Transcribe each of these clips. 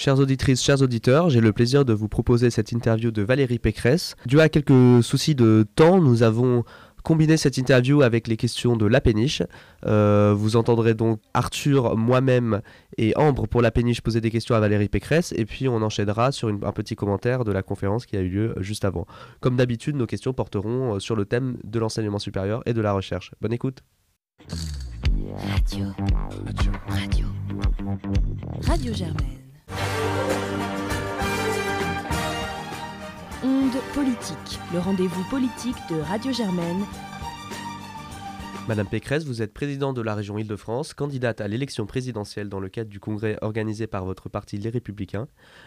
Chères auditrices, chers auditeurs, j'ai le plaisir de vous proposer cette interview de Valérie Pécresse. Dû à quelques soucis de temps, nous avons combiné cette interview avec les questions de la péniche. Euh, vous entendrez donc Arthur, moi-même et Ambre pour la péniche poser des questions à Valérie Pécresse et puis on enchaînera sur un petit commentaire de la conférence qui a eu lieu juste avant. Comme d'habitude, nos questions porteront euh, sur le thème de l'enseignement supérieur et de la recherche. Bonne écoute. Radio. Radio. Radio. Radio Germaine. Onde politique, le rendez-vous politique de Radio Germaine. Madame Pécresse, vous êtes présidente de la région Île-de-France, candidate à l'élection présidentielle dans le cadre du congrès organisé par votre parti Les Républicains.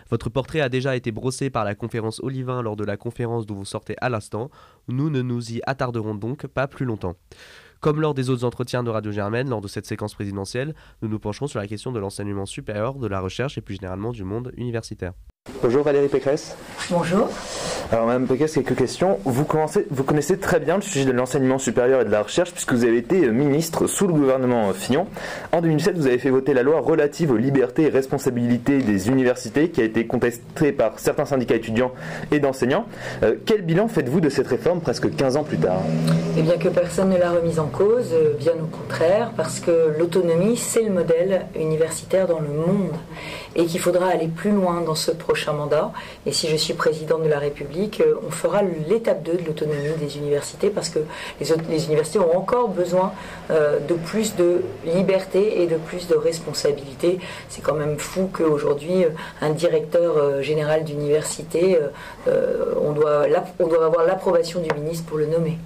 Votre portrait a déjà été brossé par la conférence Olivin lors de la conférence dont vous sortez à l'instant. Nous ne nous y attarderons donc pas plus longtemps. Comme lors des autres entretiens de Radio Germaine, lors de cette séquence présidentielle, nous nous pencherons sur la question de l'enseignement supérieur, de la recherche et plus généralement du monde universitaire. Bonjour Valérie Pécresse. Bonjour. Alors Madame Pécresse, quelques questions. Vous, vous connaissez très bien le sujet de l'enseignement supérieur et de la recherche puisque vous avez été ministre sous le gouvernement Fillon. En 2007, vous avez fait voter la loi relative aux libertés et responsabilités des universités qui a été contestée par certains syndicats étudiants et d'enseignants. Euh, quel bilan faites-vous de cette réforme presque 15 ans plus tard? Eh bien que personne ne l'a remise en cause, euh, bien au contraire, parce que l'autonomie, c'est le modèle universitaire dans le monde et qu'il faudra aller plus loin dans ce prochain mandat. Et si je suis présidente de la République, euh, on fera l'étape 2 de l'autonomie des universités parce que les, universités ont encore besoin euh, de plus de liberté et de plus de responsabilité. C'est quand même fou qu'aujourd'hui, euh, un directeur général d'université, on doit avoir l'approbation du ministre pour le nommer.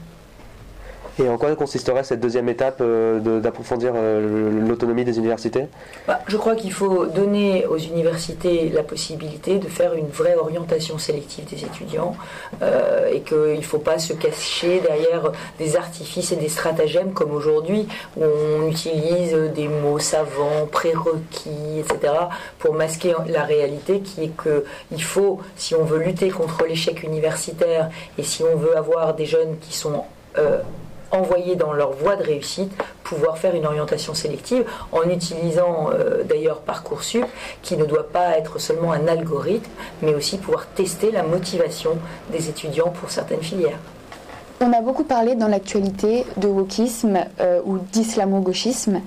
Et en quoi consisterait cette deuxième étape euh, d'approfondir euh, l'autonomie des universités? Bah, Je crois qu'il faut donner aux universités la possibilité de faire une vraie orientation sélective des étudiants euh, et qu'il ne faut pas se cacher derrière des artifices et des stratagèmes comme aujourd'hui où on utilise des mots savants, prérequis, etc. pour masquer la réalité qui est qu'il faut, si on veut lutter contre l'échec universitaire et si on veut avoir des jeunes qui sont envoyer dans leur voie de réussite, pouvoir faire une orientation sélective en utilisant euh, d'ailleurs Parcoursup qui ne doit pas être seulement un algorithme, mais aussi pouvoir tester la motivation des étudiants pour certaines filières. On a beaucoup parlé dans l'actualité de wokisme euh, ou d'islamo-gauchisme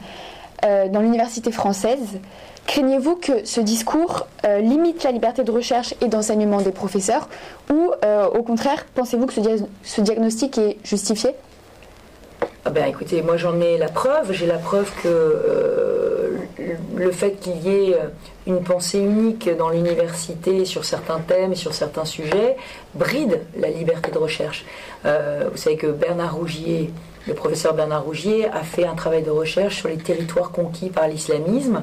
euh, dans l'université française. Craignez-vous que ce discours limite la liberté de recherche et d'enseignement des professeurs ou au contraire, pensez-vous que ce diagnostic est justifié? Ah ben écoutez, moi j'en ai la preuve. J'ai la preuve que euh, le fait qu'il y ait une pensée unique dans l'université sur certains thèmes et sur certains sujets bride la liberté de recherche. Euh, vous savez que Bernard Rougier, le professeur Bernard Rougier, a fait un travail de recherche sur les territoires conquis par l'islamisme.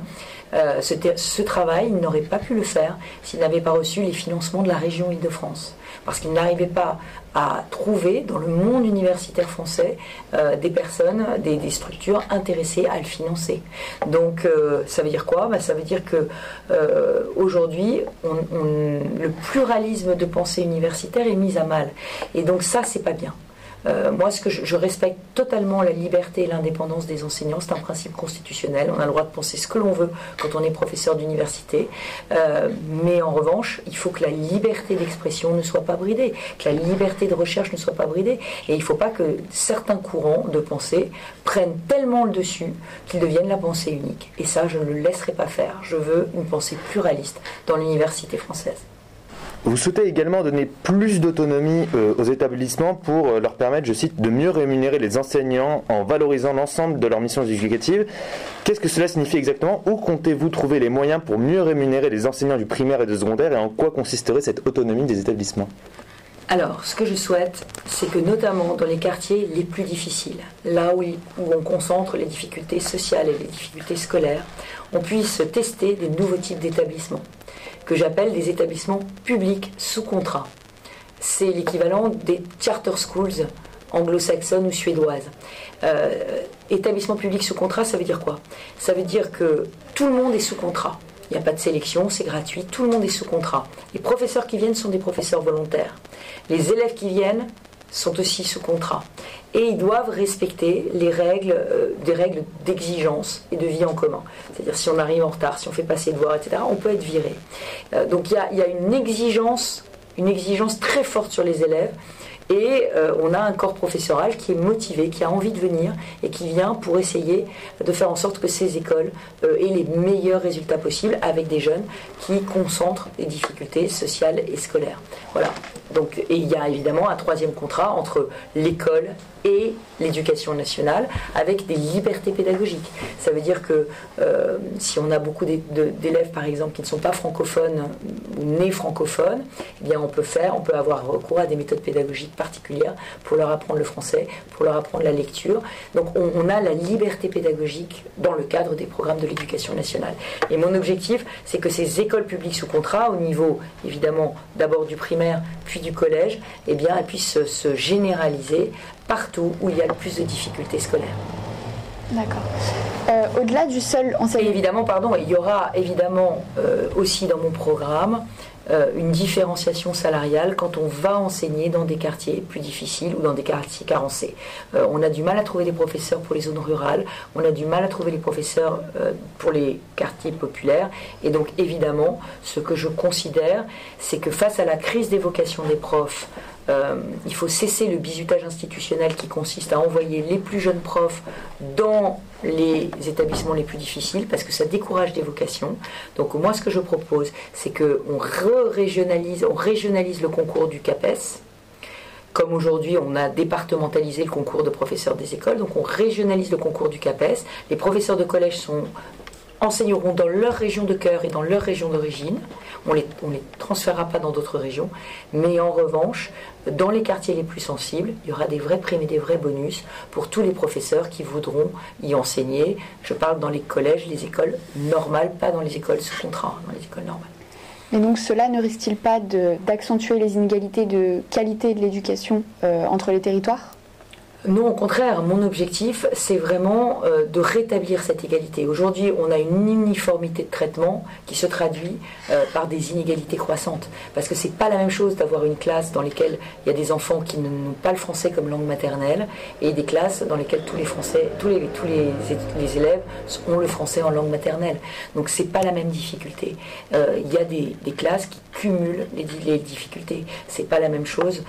Euh, ce, ce, travail, il n'aurait pas pu le faire s'il n'avait pas reçu les financements de la région Île-de-France. Parce qu'il n'arrivait pas à trouver dans le monde universitaire français euh, des personnes, des, structures intéressées à le financer. Donc euh, ça veut dire quoi? Ben, Ça veut dire que euh, aujourd'hui, le pluralisme de pensée universitaire est mis à mal. Et donc ça, c'est pas bien. Euh, moi, ce que je, respecte totalement la liberté et l'indépendance des enseignants, c'est un principe constitutionnel. On a le droit de penser ce que l'on veut quand on est professeur d'université, euh, mais en revanche, il faut que la liberté d'expression ne soit pas bridée, que la liberté de recherche ne soit pas bridée, et il ne faut pas que certains courants de pensée prennent tellement le dessus qu'ils deviennent la pensée unique. Et ça, je ne le laisserai pas faire. Je veux une pensée pluraliste dans l'université française. Vous souhaitez également donner plus d'autonomie euh, aux établissements pour euh, leur permettre, je cite, de mieux rémunérer les enseignants en valorisant l'ensemble de leurs missions éducatives. Qu'est-ce que cela signifie exactement? Où comptez-vous trouver les moyens pour mieux rémunérer les enseignants du primaire et du secondaire et en quoi consisterait cette autonomie des établissements? Alors, ce que je souhaite, c'est que notamment dans les quartiers les plus difficiles, là où, où, on concentre les difficultés sociales et les difficultés scolaires, on puisse tester des nouveaux types d'établissements que j'appelle des établissements publics sous contrat. C'est l'équivalent des charter schools anglo-saxonnes ou suédoises. Euh, établissement public sous contrat, ça veut dire quoi? Ça veut dire que tout le monde est sous contrat. Il n'y a pas de sélection, c'est gratuit, tout le monde est sous contrat. Les professeurs qui viennent sont des professeurs volontaires. Les élèves qui viennent sont aussi sous contrat. Et ils doivent respecter les règles, euh, des règles d'exigence et de vie en commun. C'est-à-dire si on arrive en retard, si on fait passer devoir, etc., on peut être viré. Euh, donc il y a, y a une exigence, une exigence très forte sur les élèves et euh, on a un corps professoral qui est motivé, qui a envie de venir et qui vient pour essayer de faire en sorte que ces écoles euh, aient les meilleurs résultats possibles avec des jeunes qui concentrent les difficultés sociales et scolaires. Voilà. Donc, et il y a évidemment un troisième contrat entre l'école et l'éducation nationale avec des libertés pédagogiques. Ça veut dire que euh, si on a beaucoup d'élèves, par exemple, qui ne sont pas francophones ou nés francophones, eh bien on peut faire, on peut avoir recours à des méthodes pédagogiques particulières pour leur apprendre le français, pour leur apprendre la lecture. Donc on, on a la liberté pédagogique dans le cadre des programmes de l'éducation nationale. Et mon objectif, c'est que ces écoles publiques sous contrat, au niveau évidemment d'abord du primaire puis du collège, eh bien elles puissent se généraliser partout où il y a le plus de difficultés scolaires. D'accord. Euh, au-delà du seul enseignement. Et évidemment, pardon, il y aura évidemment euh, aussi dans mon programme euh, une différenciation salariale quand on va enseigner dans des quartiers plus difficiles ou dans des quartiers carencés. on a du mal à trouver des professeurs pour les zones rurales, on a du mal à trouver les professeurs pour les quartiers populaires. Et donc évidemment, ce que je considère, c'est que face à la crise des vocations des profs, euh, il faut cesser le bizutage institutionnel qui consiste à envoyer les plus jeunes profs dans les établissements les plus difficiles parce que ça décourage des vocations. Donc moi ce que je propose c'est qu'on régionalise, on régionalise le concours du CAPES. Comme aujourd'hui on a départementalisé le concours de professeurs des écoles, donc on régionalise le concours du CAPES. Les professeurs de collège sont enseigneront dans leur région de cœur et dans leur région d'origine. On ne les, transférera pas dans d'autres régions. Mais en revanche, dans les quartiers les plus sensibles, il y aura des vrais primes et des vrais bonus pour tous les professeurs qui voudront y enseigner. Je parle dans les collèges, les écoles normales, pas dans les écoles sous contrat, dans les écoles normales. Et donc cela ne risque-t-il pas d'accentuer les inégalités de qualité de l'éducation euh, entre les territoires? Non, au contraire, mon objectif, c'est vraiment euh, de rétablir cette égalité. Aujourd'hui, on a une uniformité de traitement qui se traduit euh, par des inégalités croissantes. Parce que c'est pas la même chose d'avoir une classe dans laquelle il y a des enfants qui n'ont pas le français comme langue maternelle et des classes dans lesquelles tous les Français, tous les, tous les, élèves ont le français en langue maternelle. Donc c'est pas la même difficulté. Euh, il y a des, classes qui cumulent les, les difficultés. C'est pas la même chose.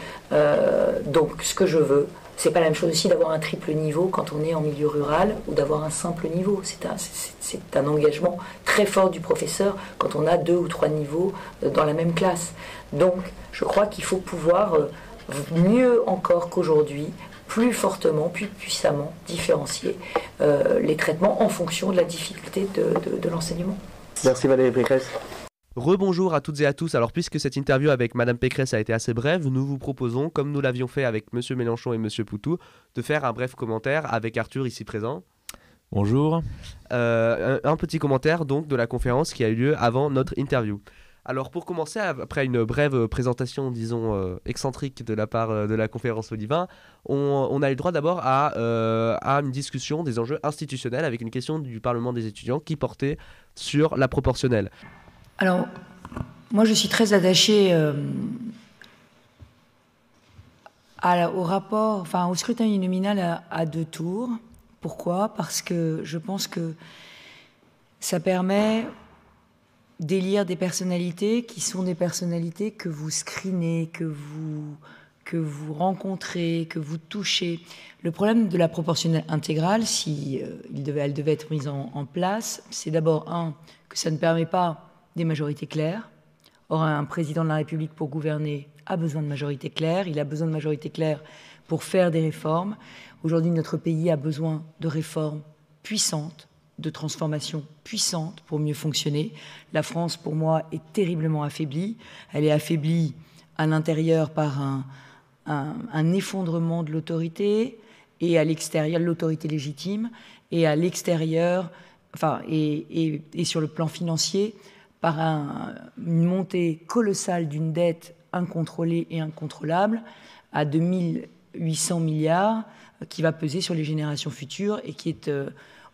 donc ce que je veux, c'est pas la même chose aussi d'avoir un triple niveau quand on est en milieu rural ou d'avoir un simple niveau. C'est un, c'est un engagement très fort du professeur quand on a deux ou trois niveaux euh, dans la même classe. Donc, je crois qu'il faut pouvoir euh, mieux encore qu'aujourd'hui plus fortement, plus puissamment différencier euh, les traitements en fonction de la difficulté de, de l'enseignement. Merci Valérie Pécresse. Rebonjour à toutes et à tous. Alors, puisque cette interview avec Madame Pécresse a été assez brève, nous vous proposons, comme nous l'avions fait avec Monsieur Mélenchon et Monsieur Poutou, de faire un bref commentaire avec Arthur ici présent. Bonjour. Euh, un, petit commentaire donc de la conférence qui a eu lieu avant notre interview. Alors pour commencer, après une brève présentation, disons, euh, excentrique de la part euh, de la conférence Olivin, on, a eu droit d'abord à, à, une discussion des enjeux institutionnels avec une question du Parlement des étudiants qui portait sur la proportionnelle. Alors, moi, je suis très attachée euh, au rapport, enfin, au scrutin uninominal à, deux tours. Pourquoi? Parce que je pense que ça permet d'élire des personnalités qui sont des personnalités que vous screenez, que vous, que vous rencontrez, que vous touchez. Le problème de la proportionnelle intégrale, si euh, elle devait être mise en, en place, c'est d'abord un que ça ne permet pas des majorités claires. Or, un président de la République pour gouverner a besoin de majorités claires, il a besoin de majorités claires pour faire des réformes. Aujourd'hui, notre pays a besoin de réformes puissantes, de transformations puissantes pour mieux fonctionner. La France, pour moi, est terriblement affaiblie. Elle est affaiblie à l'intérieur par un, effondrement de l'autorité et à l'extérieur, l'autorité légitime, et à l'extérieur, enfin, et sur le plan financier, par une montée colossale d'une dette incontrôlée et incontrôlable à 2800 milliards qui va peser sur les générations futures et qui est euh,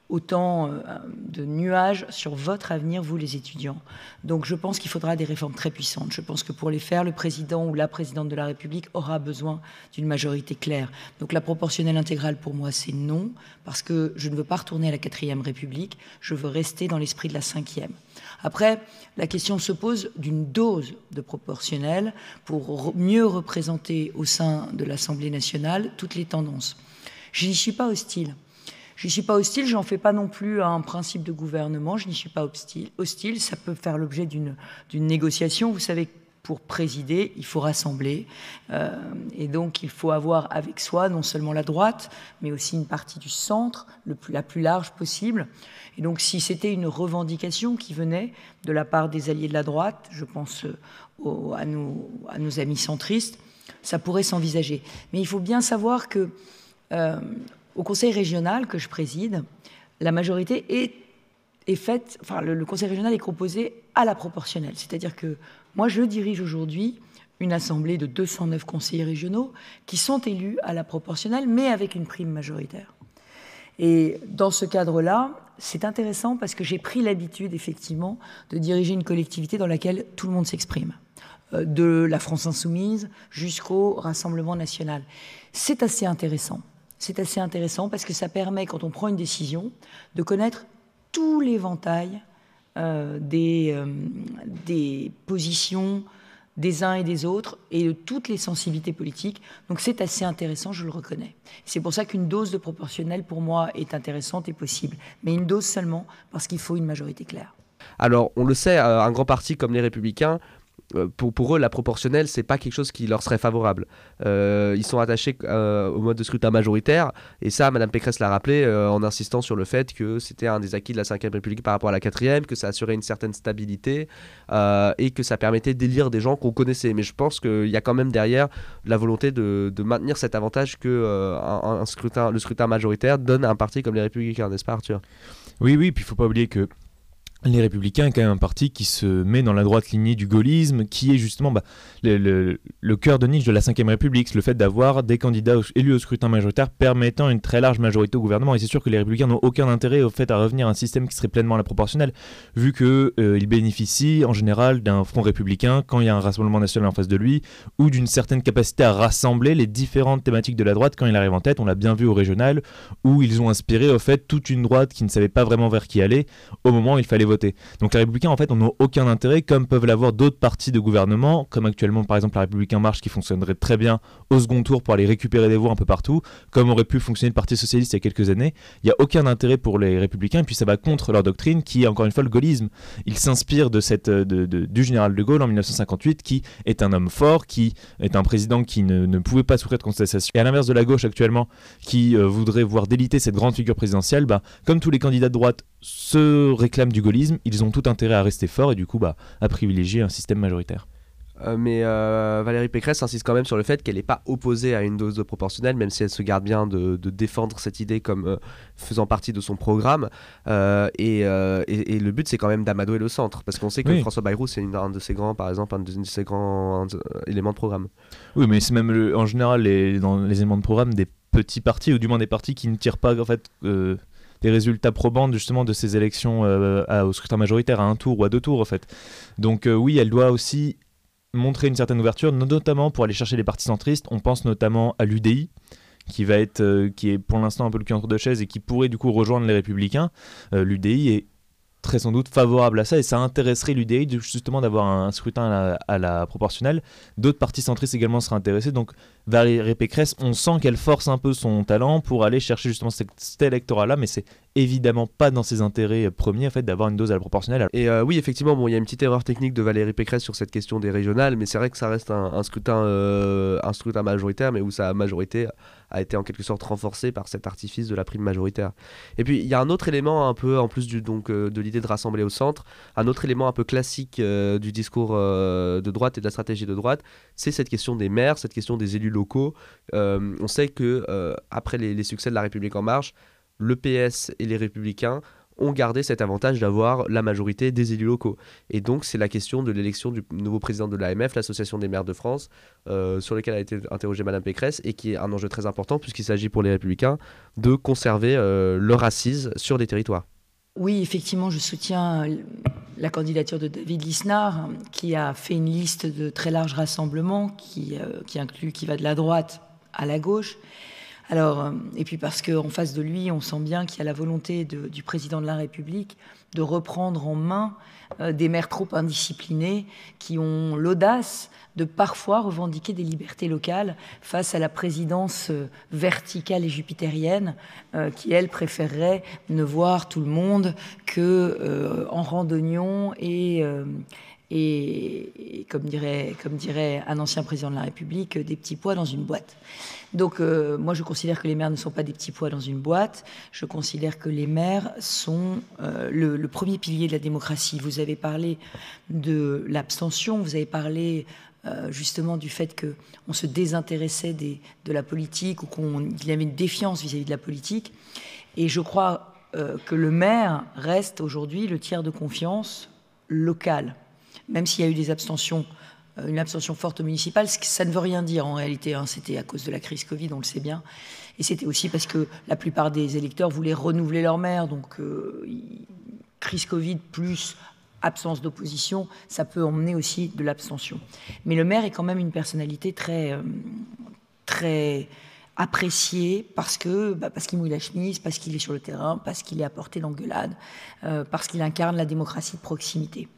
autant euh, de nuages sur votre avenir, vous les étudiants. Donc je pense qu'il faudra des réformes très puissantes. Je pense que pour les faire, le président ou la présidente de la République aura besoin d'une majorité claire. Donc la proportionnelle intégrale, pour moi, c'est non, parce que je ne veux pas retourner à la quatrième République, je veux rester dans l'esprit de la cinquième. Après, la question se pose d'une dose de proportionnelle pour mieux représenter au sein de l'Assemblée nationale toutes les tendances. Je n'y suis pas hostile. Je n'y suis pas hostile, j'en fais pas non plus un principe de gouvernement, je n'y suis pas hostile. ça peut faire l'objet d'une négociation. Vous savez, pour présider, il faut rassembler. Euh, et donc, il faut avoir avec soi non seulement la droite, mais aussi une partie du centre, la plus large possible. Et donc, si c'était une revendication qui venait de la part des alliés de la droite, je pense euh, à, nos, à, nos, amis centristes, ça pourrait s'envisager. Mais il faut bien savoir que euh, au conseil régional que je préside, la majorité est, faite, enfin le, conseil régional est composé à la proportionnelle. C'est-à-dire que moi, je dirige aujourd'hui une assemblée de 209 conseillers régionaux qui sont élus à la proportionnelle, mais avec une prime majoritaire. Et dans ce cadre-là, c'est intéressant parce que j'ai pris l'habitude, effectivement, de diriger une collectivité dans laquelle tout le monde s'exprime, euh, de la France insoumise jusqu'au Rassemblement national. C'est assez intéressant c'est assez intéressant parce que ça permet, quand on prend une décision, de connaître tout l'éventail euh, des, euh, des positions des uns et des autres et de toutes les sensibilités politiques. Donc c'est assez intéressant, je le reconnais. C'est pour ça qu'une dose de proportionnel, pour moi, est intéressante et possible. Mais une dose seulement parce qu'il faut une majorité claire. Alors, on le sait, euh, un grand parti comme les Républicains pour, pour, eux, la proportionnelle, c'est pas quelque chose qui leur serait favorable. Euh, ils sont attachés euh, au mode de scrutin majoritaire, et ça, Madame Pécresse l'a rappelé en insistant sur le fait que c'était un des acquis de la Ve République par rapport à la quatrième, que ça assurait une certaine stabilité et que ça permettait d'élire des gens qu'on connaissait. Mais je pense qu'il y a quand même derrière la volonté de, maintenir cet avantage que le scrutin majoritaire donne à un parti comme les Républicains, n'est-ce pas, Arthur? Oui, oui, puis il faut pas oublier que les Républicains est quand même un parti qui se met dans la droite lignée du gaullisme, qui est justement bah, le, cœur de niche de la Ve République, le fait d'avoir des candidats élus au scrutin majoritaire permettant une très large majorité au gouvernement. Et c'est sûr que les Républicains n'ont aucun intérêt au fait à revenir à un système qui serait pleinement la proportionnelle, vu qu'ils euh, bénéficient en général d'un front républicain quand il y a un rassemblement national en face de lui, ou d'une certaine capacité à rassembler les différentes thématiques de la droite quand il arrive en tête. On l'a bien vu au régional, où ils ont inspiré au fait toute une droite qui ne savait pas vraiment vers qui aller au moment où il fallait voter donc les républicains en fait n'ont aucun intérêt comme peuvent l'avoir d'autres partis de gouvernement, comme actuellement par exemple la République en marche qui fonctionnerait très bien au second tour pour aller récupérer des voix un peu partout, comme aurait pu fonctionner le Parti socialiste il y a quelques années. Il n'y a aucun intérêt pour les républicains et puis ça va contre leur doctrine qui est encore une fois le gaullisme. Ils s'inspirent de cette, de, du général de Gaulle en 1958 qui est un homme fort, qui est un président qui ne, ne pouvait pas souffrir de contestation. Et à l'inverse de la gauche actuellement qui euh, voudrait voir déliter cette grande figure présidentielle, bah, comme tous les candidats de droite se réclament du gaullisme, ils ont tout intérêt à rester forts et du coup bah, à privilégier un système majoritaire. Euh, mais euh, Valérie Pécresse insiste quand même sur le fait qu'elle n'est pas opposée à une dose de proportionnelle, même si elle se garde bien de, défendre cette idée comme euh, faisant partie de son programme. Et, et, le but, c'est quand même d'amadouer le centre, parce qu'on sait que François Bayrou, c'est un de ses grands, par exemple, un de, ses grands éléments de programme. Oui, mais c'est même en général les, dans les éléments de programme des petits partis, ou du moins des partis qui ne tirent pas en fait des résultats probants justement de ces élections euh, au scrutin majoritaire à un tour ou à deux tours en fait. Donc euh, oui, elle doit aussi montrer une certaine ouverture, notamment pour aller chercher les partis centristes. On pense notamment à l'UDI qui va être euh, qui est pour l'instant un peu le cul entre deux chaises et qui pourrait du coup rejoindre les républicains. L'UDI est très sans doute favorable à ça et ça intéresserait l'UDI justement d'avoir un scrutin à la, proportionnelle. D'autres partis centristes également seraient intéressés. Donc Valérie Pécresse, on sent qu'elle force un peu son talent pour aller chercher justement cet électorat-là, mais c'est évidemment pas dans ses intérêts premiers en fait d'avoir une dose à la proportionnelle. Et euh, oui, effectivement, bon, il y a une petite erreur technique de Valérie Pécresse sur cette question des régionales, mais c'est vrai que ça reste un, scrutin, euh, un scrutin majoritaire, mais où sa majorité a été en quelque sorte renforcée par cet artifice de la prime majoritaire. Et puis il y a un autre élément un peu en plus du, donc euh, de l'idée de rassembler au centre, un autre élément un peu classique du discours de droite et de la stratégie de droite, c'est cette question des maires, cette question des élus locaux. on sait que après les, les succès de la République en marche, le PS et les Républicains ont gardé cet avantage d'avoir la majorité des élus locaux. Et donc, c'est la question de l'élection du nouveau président de l'AMF, l'Association des maires de France, euh, sur laquelle a été interrogée Madame Pécresse, et qui est un enjeu très important, puisqu'il s'agit pour les Républicains de conserver euh, leur assise sur des territoires. Oui, effectivement, je soutiens la candidature de David Lisnard, qui a fait une liste de très larges rassemblements, euh, qui inclut, qui va de la droite à la gauche. Alors, euh, et puis parce qu'en face de lui, on sent bien qu'il y a la volonté du président de la République de reprendre en main euh, des maires trop indisciplinés qui ont l'audace de parfois revendiquer des libertés locales face à la présidence euh, verticale et jupitérienne qui, elle, préférerait ne voir tout le monde que en randonnion et, et, comme, dirait, comme dirait un ancien président de la République, des petits pois dans une boîte. Donc euh, moi je considère que les maires ne sont pas des petits pois dans une boîte, je considère que les maires sont euh, le, premier pilier de la démocratie. Vous avez parlé de l'abstention, vous avez parlé euh, justement du fait qu'on se désintéressait de la politique ou qu'il y avait une défiance vis à -vis de la politique. Et je crois que le maire reste aujourd'hui le tiers de confiance local même s'il y a eu des abstentions, une abstention forte municipale, ça ne veut rien dire en réalité. Hein. C'était à cause de la crise Covid, on le sait bien. Et c'était aussi parce que la plupart des électeurs voulaient renouveler leur maire. Donc, euh, crise Covid plus absence d'opposition, ça peut emmener aussi de l'abstention. Mais le maire est quand même une personnalité très, euh, très appréciée parce que bah, parce qu'il mouille la chemise, parce qu'il est sur le terrain, parce qu'il est à portée d'engueulade, parce qu'il incarne la démocratie de proximité.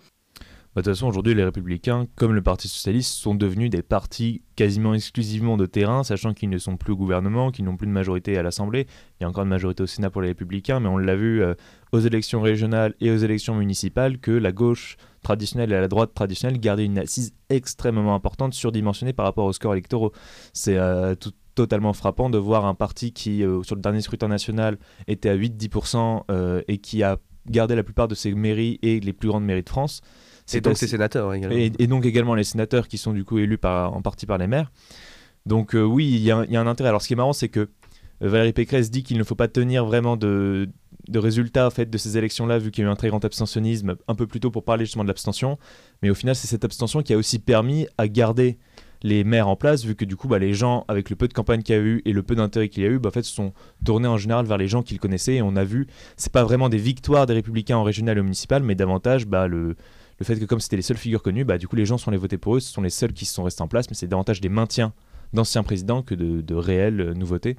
Bah, de toute façon, aujourd'hui, les Républicains, comme le Parti Socialiste, sont devenus des partis quasiment exclusivement de terrain, sachant qu'ils ne sont plus au gouvernement, qu'ils n'ont plus de majorité à l'Assemblée. Il y a encore une majorité au Sénat pour les Républicains, mais on l'a vu euh, aux élections régionales et aux élections municipales que la gauche traditionnelle et la droite traditionnelle gardaient une assise extrêmement importante, surdimensionnée par rapport aux scores électoraux. C'est euh, totalement frappant de voir un parti qui, euh, sur le dernier scrutin national, était à 8-10% et qui a gardé la plupart de ses mairies et les plus grandes mairies de France. C'est donc ces sénateurs également. Et, donc également les sénateurs qui sont du coup élus par, en partie par les maires. Donc euh, oui, il y, a un intérêt. Alors ce qui est marrant, c'est que euh, Valérie Pécresse dit qu'il ne faut pas tenir vraiment de, de résultats en fait, de ces élections-là, vu qu'il y a eu un très grand abstentionnisme un peu plus tôt pour parler justement de l'abstention. Mais au final, c'est cette abstention qui a aussi permis à garder les maires en place, vu que du coup, bah, les gens, avec le peu de campagne qu'il y a eu et le peu d'intérêt qu'il y a eu, bah, en fait, se sont tournés en général vers les gens qu'ils connaissaient. Et on a vu, c'est pas vraiment des victoires des républicains en régional et municipal, mais davantage bah, le, le fait que comme c'était les seules figures connues, bah, du coup les gens sont allés voter pour eux, ce sont les seuls qui se sont restés en place, mais c'est davantage des maintiens d'anciens présidents que de, réelles euh, nouveautés.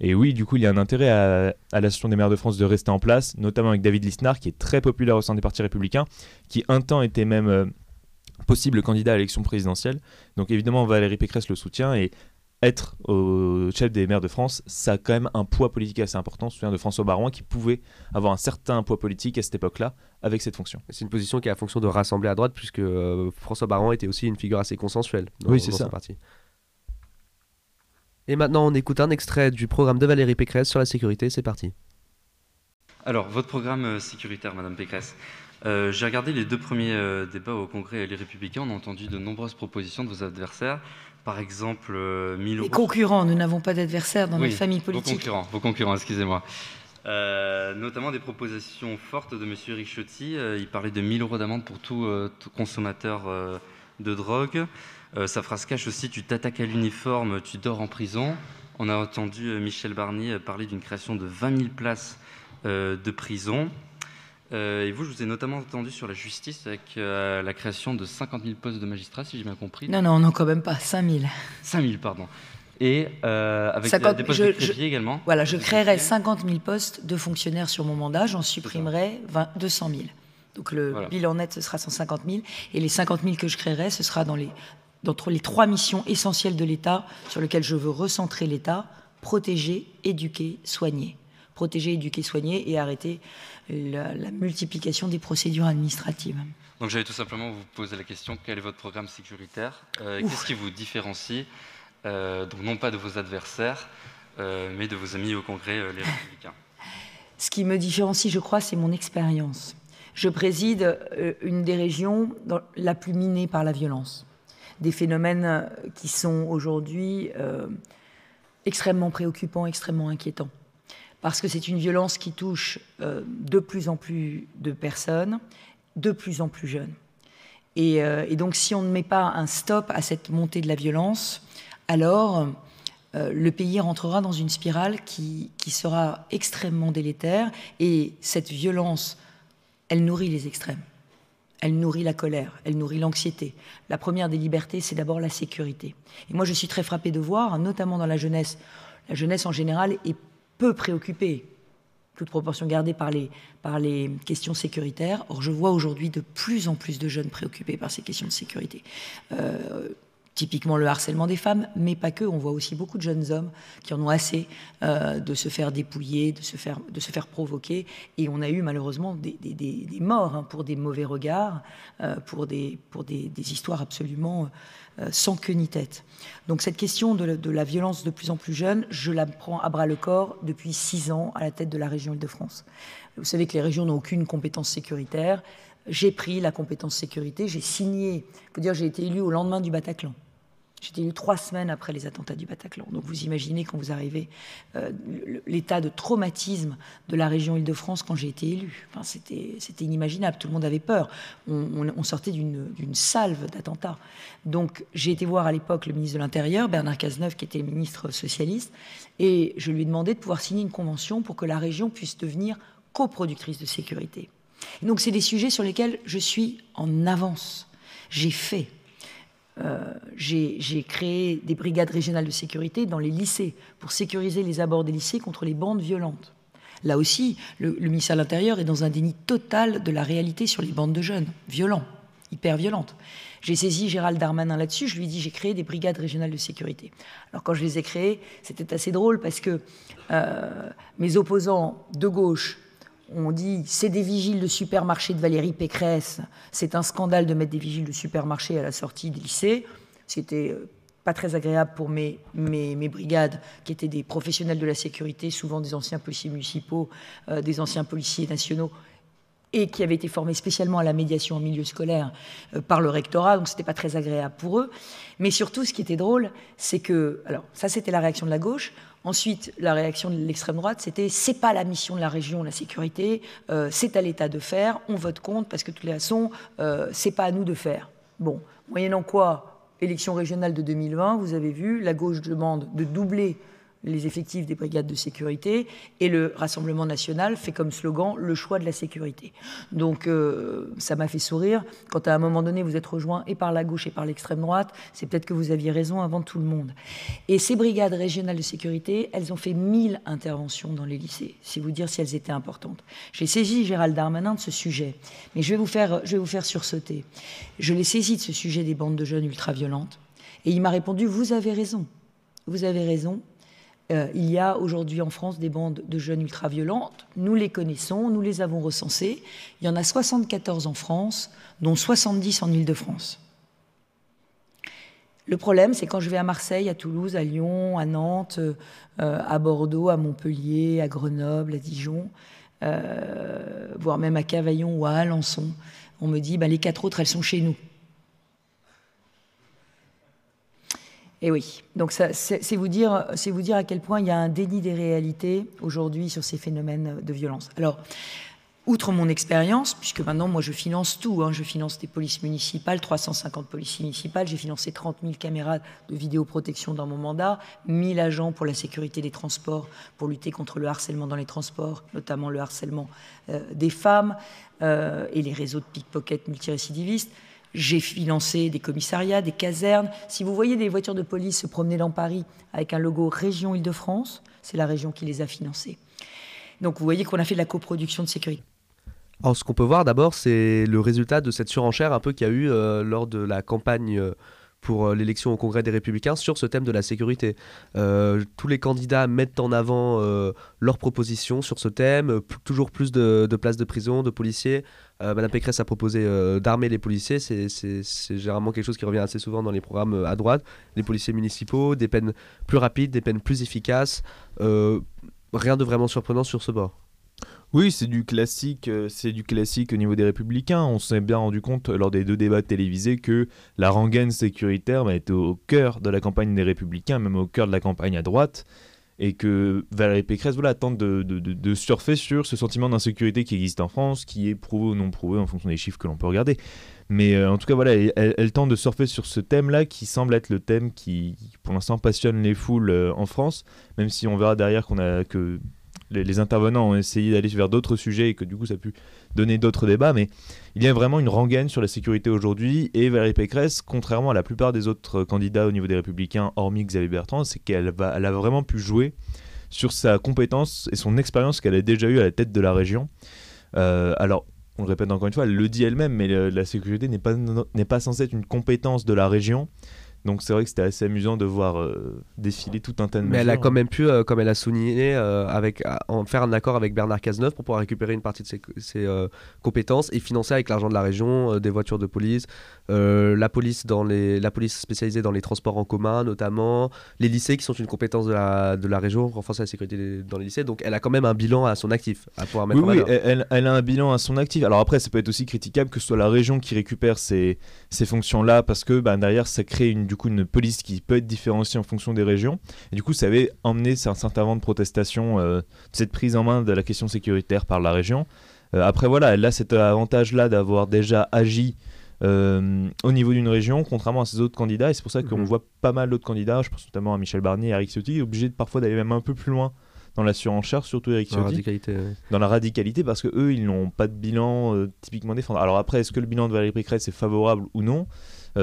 Et oui, du coup, il y a un intérêt à, l'Association des maires de France de rester en place, notamment avec David Lisnard, qui est très populaire au sein des partis républicains, qui un temps était même euh, possible candidat à l'élection présidentielle. Donc évidemment, Valérie Pécresse le soutient et être au chef des maires de France, ça a quand même un poids politique assez important. Je me souviens de François Barouin qui pouvait avoir un certain poids politique à cette époque-là avec cette fonction. C'est une position qui a la fonction de rassembler à droite, puisque euh, François Barouin était aussi une figure assez consensuelle dans, oui, c'est ça. parti. Et maintenant, on écoute un extrait du programme de Valérie Pécresse sur la sécurité. C'est parti. Alors, votre programme euh, sécuritaire, Madame Pécresse. Euh, j'ai regardé les deux premiers débats au Congrès Les Républicains. On a entendu de nombreuses propositions de vos adversaires par exemple 1000 euh, euros. Les concurrents, nous n'avons pas d'adversaires dans notre famille politique. Vos concurrents, vos concurrents excusez-moi. Euh, notamment des propositions fortes de M. Richotti. Euh, il parlait de 1000 euros d'amende pour tout, consommateur de drogue. sa phrase cache aussi Tu t'attaques à l'uniforme, tu dors en prison. On a entendu Michel Barnier parler d'une création de 20 000 places de prison. Euh, et vous, je vous ai notamment entendu sur la justice avec euh, la création de 50 000 postes de magistrats, si j'ai bien compris. Non, non, non, quand même pas, 5 000. 5 000, pardon. Et euh, avec des postes de également. Voilà, je créerai 50 000 postes de fonctionnaires sur mon mandat, j'en supprimerai 200 000. Donc le bilan net, ce sera 150 000. Et les 50 000 que je créerai, ce sera dans les, d'entre les trois missions essentielles de l'État sur lesquelles je veux recentrer l'État protéger, éduquer, soigner protéger, éduquer, soigner et arrêter la, multiplication des procédures administratives. Donc j'allais tout simplement vous poser la question, quel est votre programme sécuritaire euh, Qu'est-ce qui vous différencie euh, Donc non pas de vos adversaires, euh, mais de vos amis au Congrès, les Républicains? Ce qui me différencie, je crois, c'est mon expérience. Je préside une des régions la plus minée par la violence. Des phénomènes qui sont aujourd'hui extrêmement préoccupants, extrêmement inquiétants parce que c'est une violence qui touche euh, de plus en plus de personnes, de plus en plus jeunes. Et, euh, et, donc si on ne met pas un stop à cette montée de la violence, alors euh, le pays rentrera dans une spirale qui, qui, sera extrêmement délétère, et cette violence, elle nourrit les extrêmes. Elle nourrit la colère, elle nourrit l'anxiété. La première des libertés, c'est d'abord la sécurité. Et moi, je suis très frappée de voir, notamment dans la jeunesse, la jeunesse en général est peu préoccupée, toute proportion gardée par les, par les questions sécuritaires. Or, je vois aujourd'hui de plus en plus de jeunes préoccupés par ces questions de sécurité. Euh, typiquement le harcèlement des femmes, mais pas que. On voit aussi beaucoup de jeunes hommes qui en ont assez euh, de se faire dépouiller, de se faire, de se faire provoquer. Et on a eu malheureusement des, des, des morts hein, pour des mauvais regards, euh, pour, des, pour des, histoires absolument sans queue ni tête. Donc cette question de, de, la violence de plus en plus jeune, je la prends à bras le corps depuis six ans à la tête de la région Île-de-France. Vous savez que les régions n'ont aucune compétence sécuritaire. J'ai pris la compétence sécurité, j'ai signé, faut dire, j'ai été élu au lendemain du Bataclan. J'étais élu trois semaines après les attentats du Bataclan. Donc vous imaginez quand vous arrivez euh, l'état de traumatisme de la région Île-de-France quand j'ai été élu. Enfin, c'était, inimaginable, tout le monde avait peur. On, sortait d'une, salve d'attentats. Donc j'ai été voir à l'époque le ministre de l'Intérieur, Bernard Cazeneuve, qui était ministre socialiste, et je lui ai demandé de pouvoir signer une convention pour que la région puisse devenir coproductrice de sécurité. donc c'est des sujets sur lesquels je suis en avance. J'ai fait j'ai créé des brigades régionales de sécurité dans les lycées pour sécuriser les abords des lycées contre les bandes violentes. Là aussi, le, ministère de l'Intérieur est dans un déni total de la réalité sur les bandes de jeunes, violents, hyper violentes. J'ai saisi Gérald Darmanin là-dessus, je lui ai dit j'ai créé des brigades régionales de sécurité. Alors quand je les ai créées, c'était assez drôle parce que euh, mes opposants de gauche on dit c'est des vigiles de supermarché de Valérie Pécresse. C'est un scandale de mettre des vigiles de supermarché à la sortie des lycées. C'était euh, pas très agréable pour mes, mes, brigades, qui étaient des professionnels de la sécurité, souvent des anciens policiers municipaux, euh, des anciens policiers nationaux, et qui avaient été formés spécialement à la médiation en milieu scolaire euh, par le rectorat, donc c'était pas très agréable pour eux. Mais surtout, ce qui était drôle, c'est que, alors ça c'était la réaction de la gauche. Ensuite, la réaction de l'extrême droite, c'était c'est pas la mission de la région, la sécurité, euh, c'est à l'État de faire, on vote contre parce que de toute façon, euh, c'est pas à nous de faire. Bon, moyennant quoi, élection régionale de 2020, vous avez vu, la gauche demande de doubler les effectifs des brigades de sécurité, et le Rassemblement national fait comme slogan le choix de la sécurité. Donc euh, ça m'a fait sourire. Quand à un moment donné vous êtes rejoint et par la gauche et par l'extrême droite, c'est peut-être que vous aviez raison avant tout le monde. Et ces brigades régionales de sécurité, elles ont fait 1000 interventions dans les lycées, si vous dire si elles étaient importantes. J'ai saisi Gérald Darmanin de ce sujet, mais je vais vous faire, je vais vous faire sursauter. Je l'ai saisi de ce sujet des bandes de jeunes ultra-violentes, et il m'a répondu, vous avez raison. Vous avez raison, euh, il y a aujourd'hui en France des bandes de jeunes ultra-violentes. Nous les connaissons, nous les avons recensées. Il y en a 74 en France, dont 70 en Île-de-France. Le problème, c'est quand je vais à Marseille, à Toulouse, à Lyon, à Nantes, euh, à Bordeaux, à Montpellier, à Grenoble, à Dijon, euh, voire même à Cavaillon ou à Alençon, on me dit bah, les quatre autres, elles sont chez nous. Et oui, donc c'est vous, dire, à quel point il y a un déni des réalités aujourd'hui sur ces phénomènes de violence. Alors, outre mon expérience, puisque maintenant moi je finance tout, hein, je finance des polices municipales, 350 polices municipales, j'ai financé 30 000 caméras de vidéoprotection dans mon mandat, 1000 agents pour la sécurité des transports, pour lutter contre le harcèlement dans les transports, notamment le harcèlement euh, des femmes euh, et les réseaux de pickpocket multirécidivistes. J'ai financé des commissariats, des casernes. Si vous voyez des voitures de police se promener dans Paris avec un logo Région Île-de-France, c'est la région qui les a financées. Donc vous voyez qu'on a fait de la coproduction de sécurité. Alors ce qu'on peut voir d'abord, c'est le résultat de cette surenchère un peu qu'il y a eu euh, lors de la campagne euh, pour euh, l'élection au Congrès des Républicains sur ce thème de la sécurité. Euh, tous les candidats mettent en avant euh, leurs propositions sur ce thème, toujours plus de, places de prison, de policiers. Madame Pécresse a proposé d'armer les policiers, c'est généralement quelque chose qui revient assez souvent dans les programmes à droite. Les policiers municipaux, des peines plus rapides, des peines plus efficaces. rien de vraiment surprenant sur ce bord. Oui, c'est du classique, euh, c'est du classique au niveau des républicains. On s'est bien rendu compte lors des deux débats télévisés que la rengaine sécuritaire bah, était au cœur de la campagne des républicains, même au cœur de la campagne à droite. et que Valérie Pécresse voilà, tente de, surfer sur ce sentiment d'insécurité qui existe en France, qui est prouvé ou non prouvé en fonction des chiffres que l'on peut regarder. Mais euh, en tout cas, voilà, elle, tente de surfer sur ce thème-là qui semble être le thème qui, pour l'instant, passionne les foules euh, en France, même si on verra derrière qu'on a que les, intervenants ont essayé d'aller vers d'autres sujets et que du coup ça a pu donner d'autres débats, mais il y a vraiment une rengaine sur la sécurité aujourd'hui et Valérie Pécresse, contrairement à la plupart des autres candidats au niveau des Républicains, hormis Xavier Bertrand, c'est qu'elle elle a vraiment pu jouer sur sa compétence et son expérience qu'elle a déjà eue à la tête de la région. Euh, alors, on le répète encore une fois, elle le dit elle-même, mais la sécurité n'est pas, n'est pas censée être une compétence de la région. Donc c'est vrai que c'était assez amusant de voir euh, défiler tout un tas de Mais elle a quand même pu, euh, comme elle a souligné, euh, avec, en faire un accord avec Bernard Cazeneuve pour pouvoir récupérer une partie de ses, compétences et financer avec l'argent de la région des voitures de police, la, police dans les, la police spécialisée dans les transports en commun notamment, les lycées qui sont une compétence de la, de la région, renforcer la sécurité dans les lycées. Donc elle a quand même un bilan à son actif à pouvoir mettre oui, en Oui, elle, elle, a un bilan à son actif. Alors après, ça peut être aussi critiquable que ce soit la région qui récupère ces, ces fonctions-là parce que bah, derrière, ça crée une, du coup une police qui peut être différenciée en fonction des régions. Et du coup, ça avait emmené un certain vent de protestation, euh, cette prise en main de la question sécuritaire par la région. Euh, après, voilà, elle a cet avantage-là d'avoir déjà agi euh, au niveau d'une région, contrairement à ses autres candidats. Et c'est pour ça qu'on mhm. voit pas mal d'autres candidats, je pense notamment à Michel Barnier et Eric Ciotti, obligés de, parfois d'aller même un peu plus loin dans la surenchère, surtout Eric Ciotti. Dans la radicalité. Dans la radicalité, parce que eux, ils n'ont pas de bilan typiquement défendre. Alors après, est-ce que le bilan de Valérie Pécresse est favorable ou non? euh,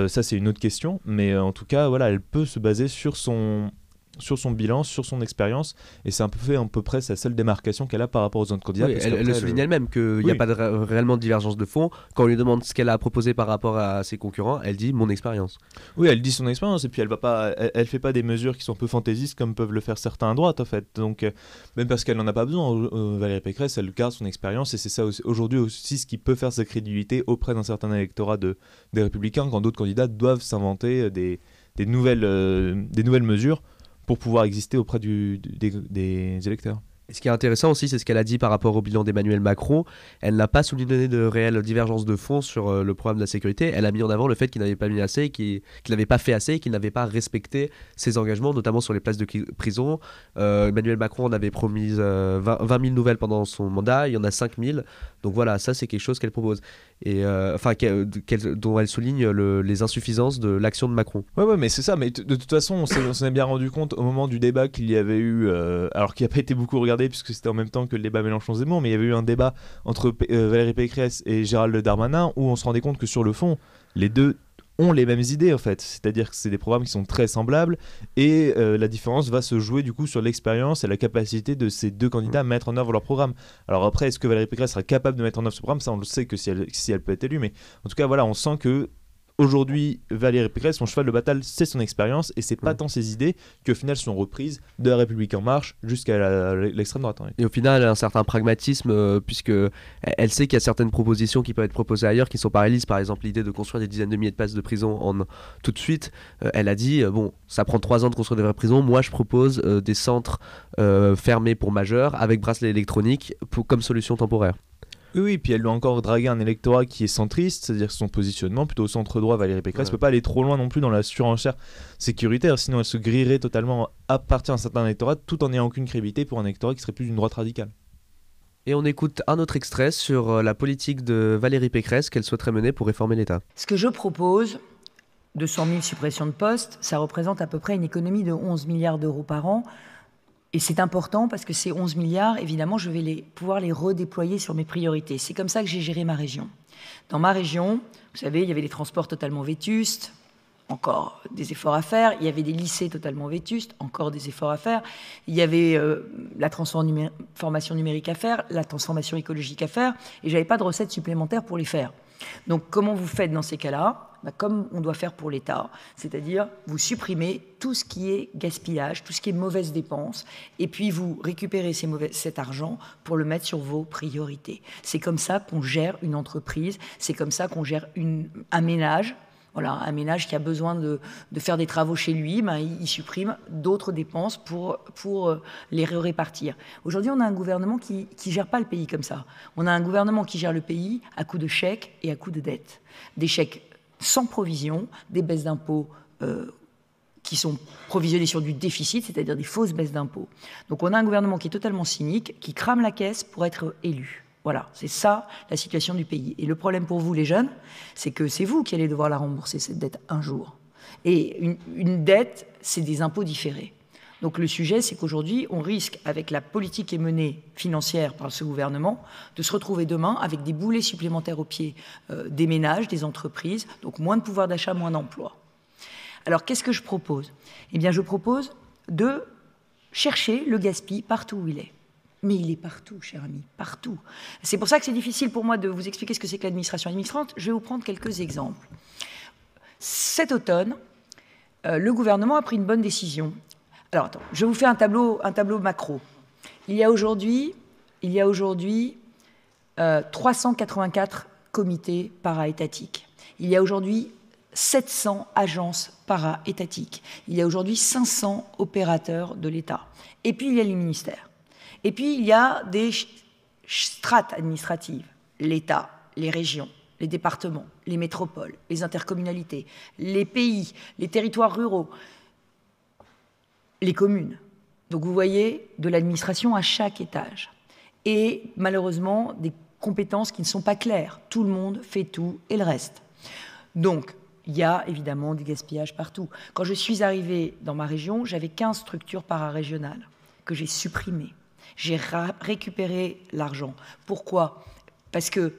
ça, c'est une autre question. Mais euh, en tout cas, voilà, elle peut se baser sur son, sur son bilan, sur son expérience, et c'est un peu fait à peu près sa seule démarcation qu'elle a par rapport aux autres candidats. elle, le souligne elle-même qu'il n'y a pas de, réellement de divergence de fond. Quand on lui demande ce qu'elle a proposé par rapport à ses concurrents, elle dit mon expérience. Oui, elle dit son expérience, et puis elle va pas, elle, fait pas des mesures qui sont un peu fantaisistes comme peuvent le faire certains à droite en fait. Donc euh, même parce qu'elle n'en a pas besoin, euh, Valérie Pécresse, elle garde son expérience, et c'est ça aujourd'hui aussi ce qui peut faire sa crédibilité auprès d'un certain électorat de, des Républicains, quand d'autres candidats doivent s'inventer des, des nouvelles, euh, des nouvelles mesures pour pouvoir exister auprès des, électeurs. Ce qui est intéressant aussi, c'est ce qu'elle a dit par rapport au bilan d'Emmanuel Macron. Elle n'a pas souligné de réelles divergences de fond sur euh, le programme de la sécurité. Elle a mis en avant le fait qu'il n'avait pas mis assez, qu'il n'avait pas fait assez, qu'il n'avait pas respecté ses engagements, notamment sur les places de prison. Euh, Emmanuel Macron en avait promis 20, euh, 000 nouvelles pendant son mandat, il y en a 5 000. Donc voilà, ça c'est quelque chose qu'elle propose et enfin dont elle souligne les insuffisances de l'action de Macron. Ouais, ouais mais c'est ça. Mais de toute façon, on s'en est bien rendu compte au moment du débat qu'il y avait eu, alors qui n'a pas été beaucoup regardé puisque c'était en même temps que le débat Mélenchon-Zemmour, mais il y avait eu un débat entre euh, Valérie Pécresse et Gérald Darmanin où on se rendait compte que sur le fond, les deux ont les mêmes idées en fait. C'est-à-dire que c'est des programmes qui sont très semblables et euh, la différence va se jouer du coup sur l'expérience et la capacité de ces deux candidats à mettre en œuvre leur programme. Alors après, est-ce que Valérie Pécresse sera capable de mettre en œuvre ce programme? Ça, on le sait que si elle, si elle peut être élue, mais en tout cas, voilà, on sent que Aujourd'hui, Valérie Pécresse, son cheval de bataille, c'est son expérience et c'est pas tant ses idées qui au final sont reprises de la République en marche jusqu'à l'extrême droite. Hein. Et au final, elle a un certain pragmatisme euh, puisque elle sait qu'il y a certaines propositions qui peuvent être proposées ailleurs qui sont pas réalistes. Par exemple, l'idée de construire des dizaines de milliers de places de prison en tout de suite. Euh, elle a dit euh, bon, ça prend trois ans de construire des vraies prisons. Moi, je propose des centres fermés pour majeurs avec bracelet électronique pour, comme solution temporaire. Oui, oui, puis elle a encore dragué un électorat qui est centriste, c'est-à-dire son positionnement plutôt au centre droit, Valérie Pécresse, ne peut pas aller trop loin non plus dans la surenchère sécuritaire, sinon elle se grillerait totalement à partir d'un certain électorat tout en n'ayant aucune crédibilité pour un électorat qui serait plus d'une droite radicale. Et on écoute un autre extrait sur euh, la politique de Valérie Pécresse qu'elle souhaiterait mener pour réformer l'État. Ce que je propose, 200 000 suppressions de postes, ça représente à peu près une économie de 11 milliards d'euros par an et c'est important parce que ces 11 milliards, évidemment, je vais pouvoir les redéployer sur mes priorités. C'est comme ça que j'ai géré ma région. Dans ma région, vous savez, il y avait des transports totalement vétustes, encore des efforts à faire. Il y avait des lycées totalement vétustes, encore des efforts à faire. Il y avait euh, la transformation numérique à faire, la transformation écologique à faire, et j'avais pas de recettes supplémentaires pour les faire. Donc comment vous faites dans ces cas-là bah, Comme on doit faire pour l'État, c'est-à-dire vous supprimez tout ce qui est gaspillage, tout ce qui est mauvaise dépense, et puis vous récupérez cet argent pour le mettre sur vos priorités. C'est comme ça qu'on gère une entreprise, c'est comme ça qu'on gère un ménage, voilà, un ménage qui a besoin de, faire des travaux chez lui, ben, il, supprime d'autres dépenses pour, euh, les répartir. Aujourd'hui, on a un gouvernement qui ne gère pas le pays comme ça. On a un gouvernement qui gère le pays à coup de chèques et à coup de dettes. Des chèques sans provision, des baisses d'impôts euh, qui sont provisionnés sur du déficit, c'est-à-dire des fausses baisses d'impôts. Donc on a un gouvernement qui est totalement cynique, qui crame la caisse pour être élu. Voilà, c'est ça la situation du pays. Et le problème pour vous, les jeunes, c'est que c'est vous qui allez devoir la rembourser, cette dette, un jour. Et une, dette, c'est des impôts différés. Donc le sujet, c'est qu'aujourd'hui, on risque, avec la politique qui menée financière par ce gouvernement, de se retrouver demain avec des boulets supplémentaires au pied euh, des ménages, des entreprises, donc moins de pouvoir d'achat, moins d'emploi. Alors qu'est-ce que je propose? Eh bien, je propose de chercher le gaspille partout où il est. Mais il est partout, cher ami, partout. C'est pour ça que c'est difficile pour moi de vous expliquer ce que c'est que l'administration administrante. Je vais vous prendre quelques exemples. Cet automne, euh, le gouvernement a pris une bonne décision. Alors, attends, je vous fais un tableau, un tableau macro. Il y a aujourd'hui, il y a aujourd'hui euh, 384 comités para-étatiques. Il y a aujourd'hui 700 agences para-étatiques. Il y a aujourd'hui 500 opérateurs de l'État. Et puis, il y a les ministères. Et puis, il y a des strates administratives. L'État, les régions, les départements, les métropoles, les intercommunalités, les pays, les territoires ruraux, les communes. Donc vous voyez de l'administration à chaque étage. Et malheureusement, des compétences qui ne sont pas claires. Tout le monde fait tout et le reste. Donc, il y a évidemment du gaspillage partout. Quand je suis arrivée dans ma région, j'avais 15 structures pararégionales que j'ai supprimées. J'ai récupéré l'argent. Pourquoi? Parce que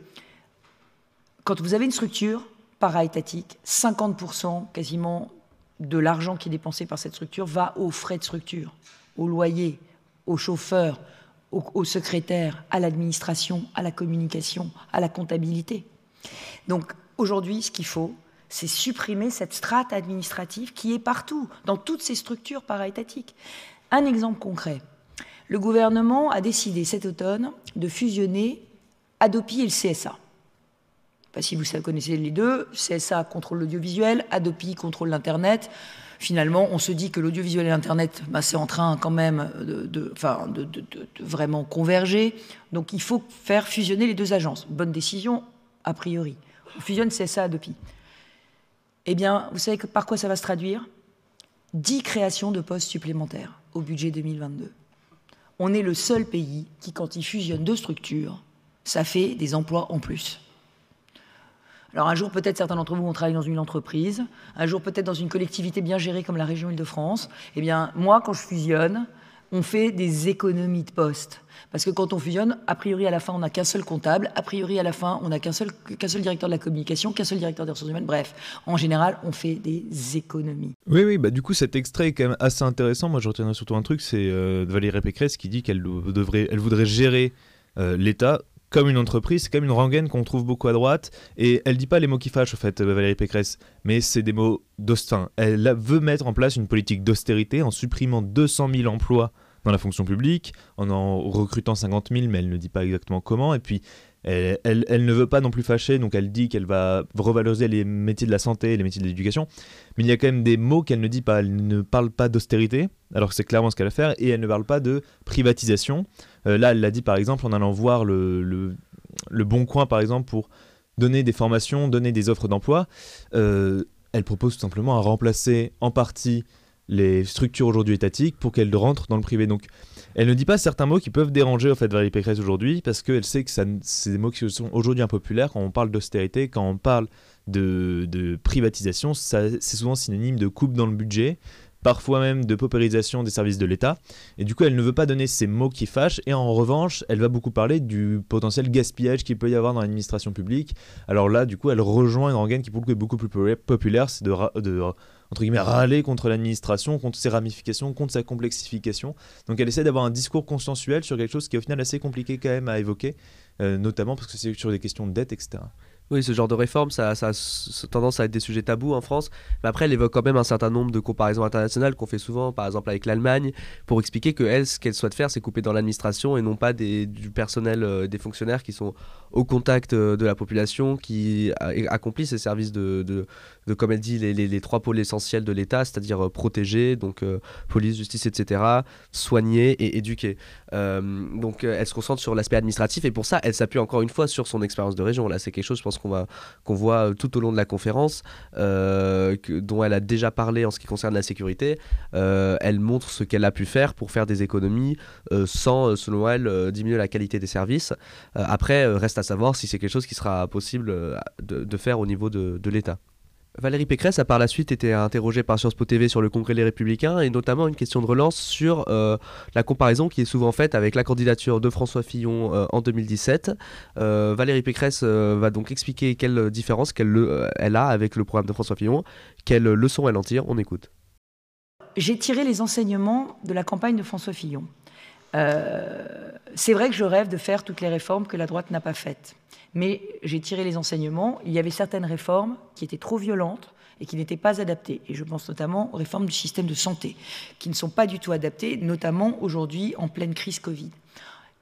quand vous avez une structure para-étatique, 50% quasiment de l'argent qui est dépensé par cette structure va aux frais de structure, au loyer, aux chauffeurs, aux, secrétaires, à l'administration, à la communication, à la comptabilité. Donc aujourd'hui, ce qu'il faut, c'est supprimer cette strate administrative qui est partout, dans toutes ces structures para-étatiques. Un exemple concret. Le gouvernement a décidé cet automne de fusionner Adopi et le CSA si vous connaissez les deux, CSA contrôle l'audiovisuel, Adopi contrôle l'Internet. Finalement, on se dit que l'audiovisuel et l'Internet, bah, c'est en train quand même de, vraiment converger. Donc il faut faire fusionner les deux agences. Bonne décision, a priori. On fusionne CSA, Adopi. Eh bien, vous savez par quoi ça va se traduire? 10 créations de postes supplémentaires au budget 2022. On est le seul pays qui, quand il fusionne deux structures, ça fait des emplois en plus. Alors un jour, peut-être certains d'entre vous vont travailler dans une entreprise, un jour peut-être dans une collectivité bien gérée comme la région Île-de-France. Eh bien, moi, quand je fusionne, on fait des économies de postes. Parce que quand on fusionne, a priori à la fin, on n'a qu'un seul comptable, a priori à la fin, on n'a qu'un seul, seul directeur de la communication, qu'un seul directeur des ressources humaines. Bref, en général, on fait des économies. Oui, oui, bah du coup, cet extrait est quand même assez intéressant. Moi, je retiendrai surtout un truc, c'est euh, Valérie Pécresse qui dit qu'elle elle voudrait gérer euh, l'État comme une entreprise, c'est comme une rengaine qu'on trouve beaucoup à droite. Et elle dit pas les mots qui fâchent, en fait, Valérie Pécresse, mais c'est des mots d'Austin. Elle veut mettre en place une politique d'austérité en supprimant 200 000 emplois dans la fonction publique, en en recrutant 50 000, mais elle ne dit pas exactement comment. Et puis, elle, ne veut pas non plus fâcher, donc elle dit qu'elle va revaloriser les métiers de la santé les métiers de l'éducation. Mais il y a quand même des mots qu'elle ne dit pas. Elle ne parle pas d'austérité, alors que c'est clairement ce qu'elle va faire, et elle ne parle pas de privatisation. Euh, là, elle l'a dit par exemple en allant voir le, le, Bon Coin, par exemple, pour donner des formations, donner des offres d'emploi. Euh, elle propose tout simplement à remplacer en partie les structures aujourd'hui étatiques pour qu'elles rentrent dans le privé. Donc, elle ne dit pas certains mots qui peuvent déranger en fait Valérie Pécresse aujourd'hui parce qu'elle sait que c'est des mots qui sont aujourd'hui impopulaires quand on parle d'austérité, quand on parle de, privatisation, c'est souvent synonyme de coupe dans le budget parfois même de paupérisation des services de l'État. Et du coup, elle ne veut pas donner ces mots qui fâchent. Et en revanche, elle va beaucoup parler du potentiel gaspillage qu'il peut y avoir dans l'administration publique. Alors là, du coup, elle rejoint une organe qui pour le coup est beaucoup plus populaire, c'est de entre guillemets, râler contre l'administration, contre ses ramifications, contre sa complexification. Donc elle essaie d'avoir un discours consensuel sur quelque chose qui est au final assez compliqué quand même à évoquer, euh, notamment parce que c'est sur des questions de dette, etc. Oui, ce genre de réforme, ça, a tendance à être des sujets tabous en France. Mais après, elle évoque quand même un certain nombre de comparaisons internationales qu'on fait souvent, par exemple avec l'Allemagne, pour expliquer que elle, ce qu'elle souhaite faire, c'est couper dans l'administration et non pas du personnel, euh, des fonctionnaires qui sont au contact euh, de la population, qui accomplissent ces services de, de comme elle dit, les, les, trois pôles essentiels de l'État, c'est-à-dire euh, protéger, donc police, justice, etc., soigner et éduquer. donc, elle se concentre sur l'aspect administratif et pour ça, elle s'appuie encore une fois sur son expérience de région. Là, c'est quelque chose, je pense qu'on va qu'on voit tout au long de la conférence, dont elle a déjà parlé en ce qui concerne la sécurité. elle montre ce qu'elle a pu faire pour faire des économies sans, selon elle, diminuer la qualité des services. après, reste à savoir si c'est quelque chose qui sera possible de, faire au niveau de l'État. Valérie Pécresse a par la suite été interrogée par Sciences Po TV sur le Congrès des Républicains et notamment une question de relance sur euh, la comparaison qui est souvent faite avec la candidature de François Fillon euh, en 2017. Euh, Valérie Pécresse va donc expliquer quelle différence elle a avec le programme de François Fillon, quelles leçons elle en tire? On écoute. J'ai tiré les enseignements de la campagne de François Fillon. C'est vrai que je rêve de faire toutes les réformes que la droite n'a pas faites. Mais j'ai tiré les enseignements. Il y avait certaines réformes qui étaient trop violentes et qui n'étaient pas adaptées. Et je pense notamment aux réformes du système de santé, qui ne sont pas du tout adaptées, notamment aujourd'hui en pleine crise Covid.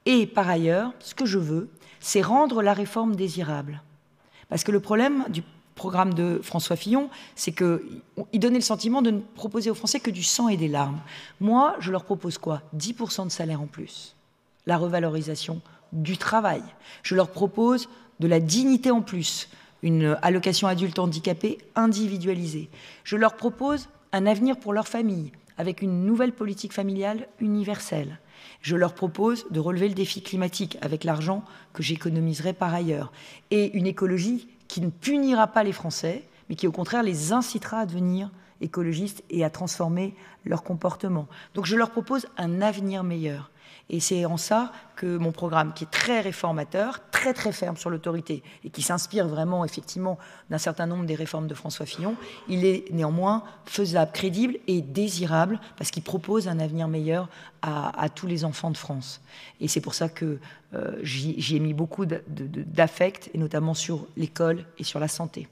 Et par ailleurs, ce que je veux, c'est rendre la réforme désirable. Parce que le problème du programme de François Fillon, c'est qu'il donnait le sentiment de ne proposer aux Français que du sang et des larmes. Moi, je leur propose quoi? 10% de salaire en plus. La revalorisation du travail. Je leur propose de la dignité en plus, une allocation adulte handicapé individualisée. Je leur propose un avenir pour leur famille avec une nouvelle politique familiale universelle. Je leur propose de relever le défi climatique avec l'argent que j'économiserai par ailleurs et une écologie qui ne punira pas les Français, mais qui au contraire les incitera à devenir écologistes et à transformer leur comportement. Donc je leur propose un avenir meilleur. Et c'est en ça que mon programme, qui est très réformateur, très très ferme sur l'autorité et qui s'inspire vraiment effectivement d'un certain nombre des réformes de François Fillon, il est néanmoins faisable, crédible et désirable parce qu'il propose un avenir meilleur à, tous les enfants de France. Et c'est pour ça que euh, j'y ai mis beaucoup d'affect, et notamment sur l'école et sur la santé.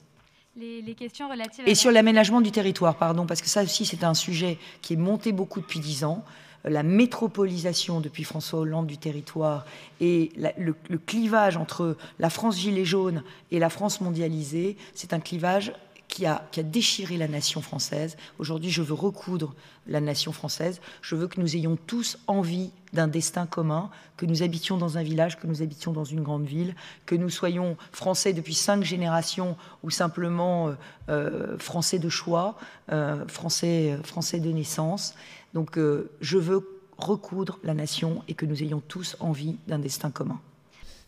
Les, questions relatives et sur l'aménagement du territoire, pardon, parce que ça aussi c'est un sujet qui est monté beaucoup depuis dix ans la métropolisation depuis François Hollande du territoire et le, clivage entre la France gilet jaune et la France mondialisée, c'est un clivage qui a, déchiré la nation française. Aujourd'hui, je veux recoudre la nation française. Je veux que nous ayons tous envie d'un destin commun, que nous habitions dans un village, que nous habitions dans une grande ville, que nous soyons français depuis cinq générations ou simplement euh, euh, français de choix, euh, français, français de naissance. Donc je veux recoudre la nation et que nous ayons tous envie d'un destin commun.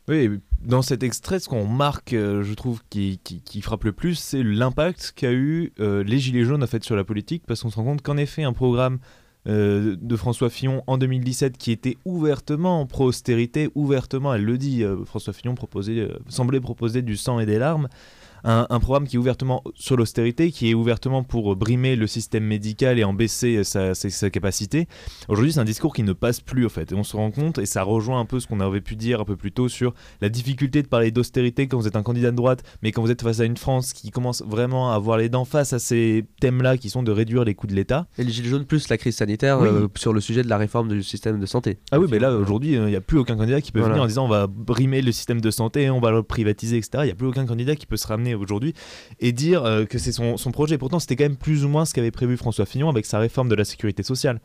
Oui, dans cet extrait, ce qu'on marque, euh, je trouve, qui, frappe le plus, c'est l'impact qu'a eu euh, les Gilets jaunes fait, sur la politique, parce qu'on se rend compte qu'en effet, un programme de François Fillon en 2017 qui était ouvertement pro-austérité, ouvertement, elle le dit, François Fillon proposait, semblait proposer du sang et des larmes, un, programme qui est ouvertement sur l'austérité, qui est ouvertement pour brimer le système médical et en baisser sa, capacité. Aujourd'hui, c'est un discours qui ne passe plus, en fait. Et on se rend compte, et ça rejoint un peu ce qu'on avait pu dire un peu plus tôt sur la difficulté de parler d'austérité quand vous êtes un candidat de droite, mais quand vous êtes face à une France qui commence vraiment à avoir les dents face à ces thèmes-là qui sont de réduire les coûts de l'État. Et les Gilets jaunes plus la crise sanitaire euh, sur le sujet de la réforme du système de santé. Ah oui, mais là, aujourd'hui, il n'y a plus aucun candidat qui peut venir en disant on va brimer le système de santé, on va le privatiser, etc. Il n'y a plus aucun candidat qui peut se ramener aujourd'hui et dire euh, que c'est son, projet. Pourtant, c'était quand même plus ou moins ce qu'avait prévu François Fillon avec sa réforme de la sécurité sociale.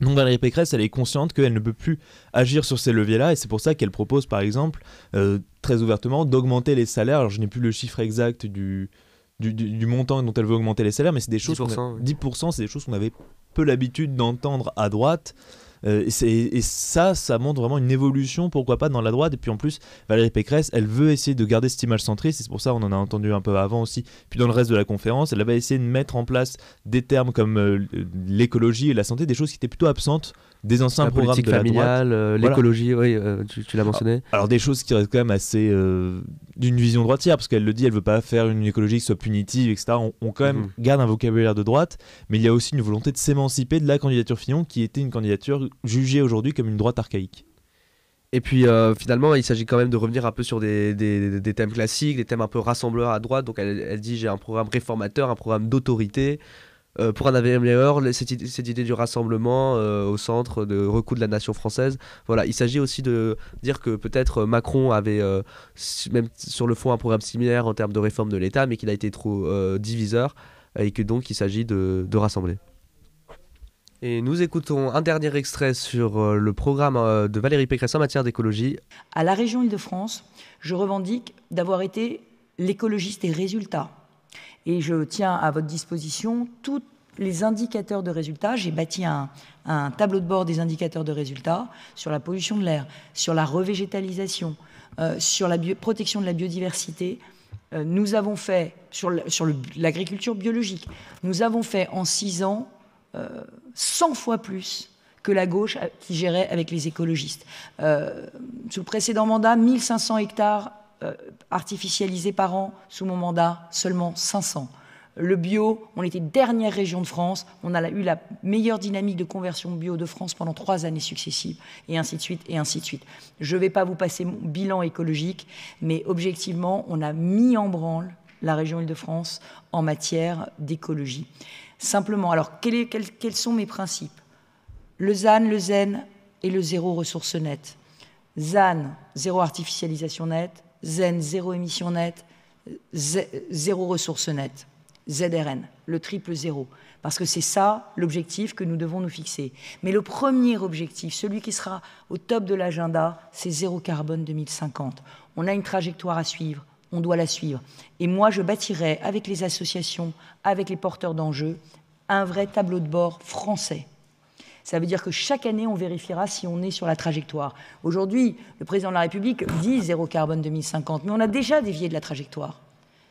Donc Valérie Pécresse, elle est consciente qu'elle ne peut plus agir sur ces leviers-là, et c'est pour ça qu'elle propose, par exemple, euh, très ouvertement, d'augmenter les salaires. Alors je n'ai plus le chiffre exact du, du, montant dont elle veut augmenter les salaires, mais c'est des choses... 10%, 10% c'est des choses qu'on avait peu l'habitude d'entendre à droite. Euh, et, ça, ça montre vraiment une évolution, pourquoi pas, dans la droite. Et puis en plus, Valérie Pécresse, elle veut essayer de garder cette image centriste. C'est pour ça on en a entendu un peu avant aussi. Puis dans le reste de la conférence, elle va essayer de mettre en place des termes comme euh, l'écologie et la santé, des choses qui étaient plutôt absentes des anciens la programmes de familiale, euh, l'écologie, oui, tu, l'as mentionné. Alors, des choses qui restent quand même assez d'une vision droitière, parce qu'elle le dit, elle veut pas faire une écologie qui soit punitive, etc. On, quand même mhm. garde un vocabulaire de droite, mais il y a aussi une volonté de s'émanciper de la candidature Fillon, qui était une candidature jugée aujourd'hui comme une droite archaïque. Et puis euh, finalement, il s'agit quand même de revenir un peu sur des, thèmes classiques, des thèmes un peu rassembleurs à droite. Donc elle, dit j'ai un programme réformateur, un programme d'autorité, euh, pour un avenir meilleur, cette, idée du rassemblement euh, au centre de recours de la nation française. Voilà, il s'agit aussi de dire que peut-être Macron avait, même sur le fond, un programme similaire en termes de réforme de l'État, mais qu'il a été trop diviseur et que donc il s'agit de rassembler. Et nous écoutons un dernier extrait sur euh, le programme euh, de Valérie Pécresse en matière d'écologie. À la région Île-de-France, je revendique d'avoir été l'écologiste est résultat. Et je tiens à votre disposition tous les indicateurs de résultats. J'ai bâti un, tableau de bord des indicateurs de résultats sur la pollution de l'air, sur la revégétalisation, euh, sur la protection de la biodiversité. Nous avons fait, sur l'agriculture biologique, nous avons fait en six ans 100 fois plus que la gauche qui gérait avec les écologistes. Euh, sous le précédent mandat, 1500 hectares euh, artificialisés par an. Sous mon mandat, seulement 500. Le bio, on était dernière région de France. On a eu la meilleure dynamique de conversion bio de France pendant trois années successives, et ainsi de suite, et ainsi de suite. Je ne vais pas vous passer mon bilan écologique, mais objectivement, on a mis en branle la région Île-de-France en matière d'écologie. Simplement, alors, quels sont mes principes? Le ZAN, le ZEN et le zéro ressources nettes. ZAN, zéro artificialisation nette, ZEN, zéro émission nette, zéro ressources nettes, ZRN, le triple zéro. Parce que c'est ça l'objectif que nous devons nous fixer. Mais le premier objectif, celui qui sera au top de l'agenda, c'est zéro carbone 2050. On a une trajectoire à suivre, on doit la suivre. Et moi, je bâtirai avec les associations, avec les porteurs d'enjeux, un vrai tableau de bord français ça veut dire que chaque année, on vérifiera si on est sur la trajectoire. Aujourd'hui, le président de la République dit zéro carbone 2050, mais on a déjà dévié de la trajectoire.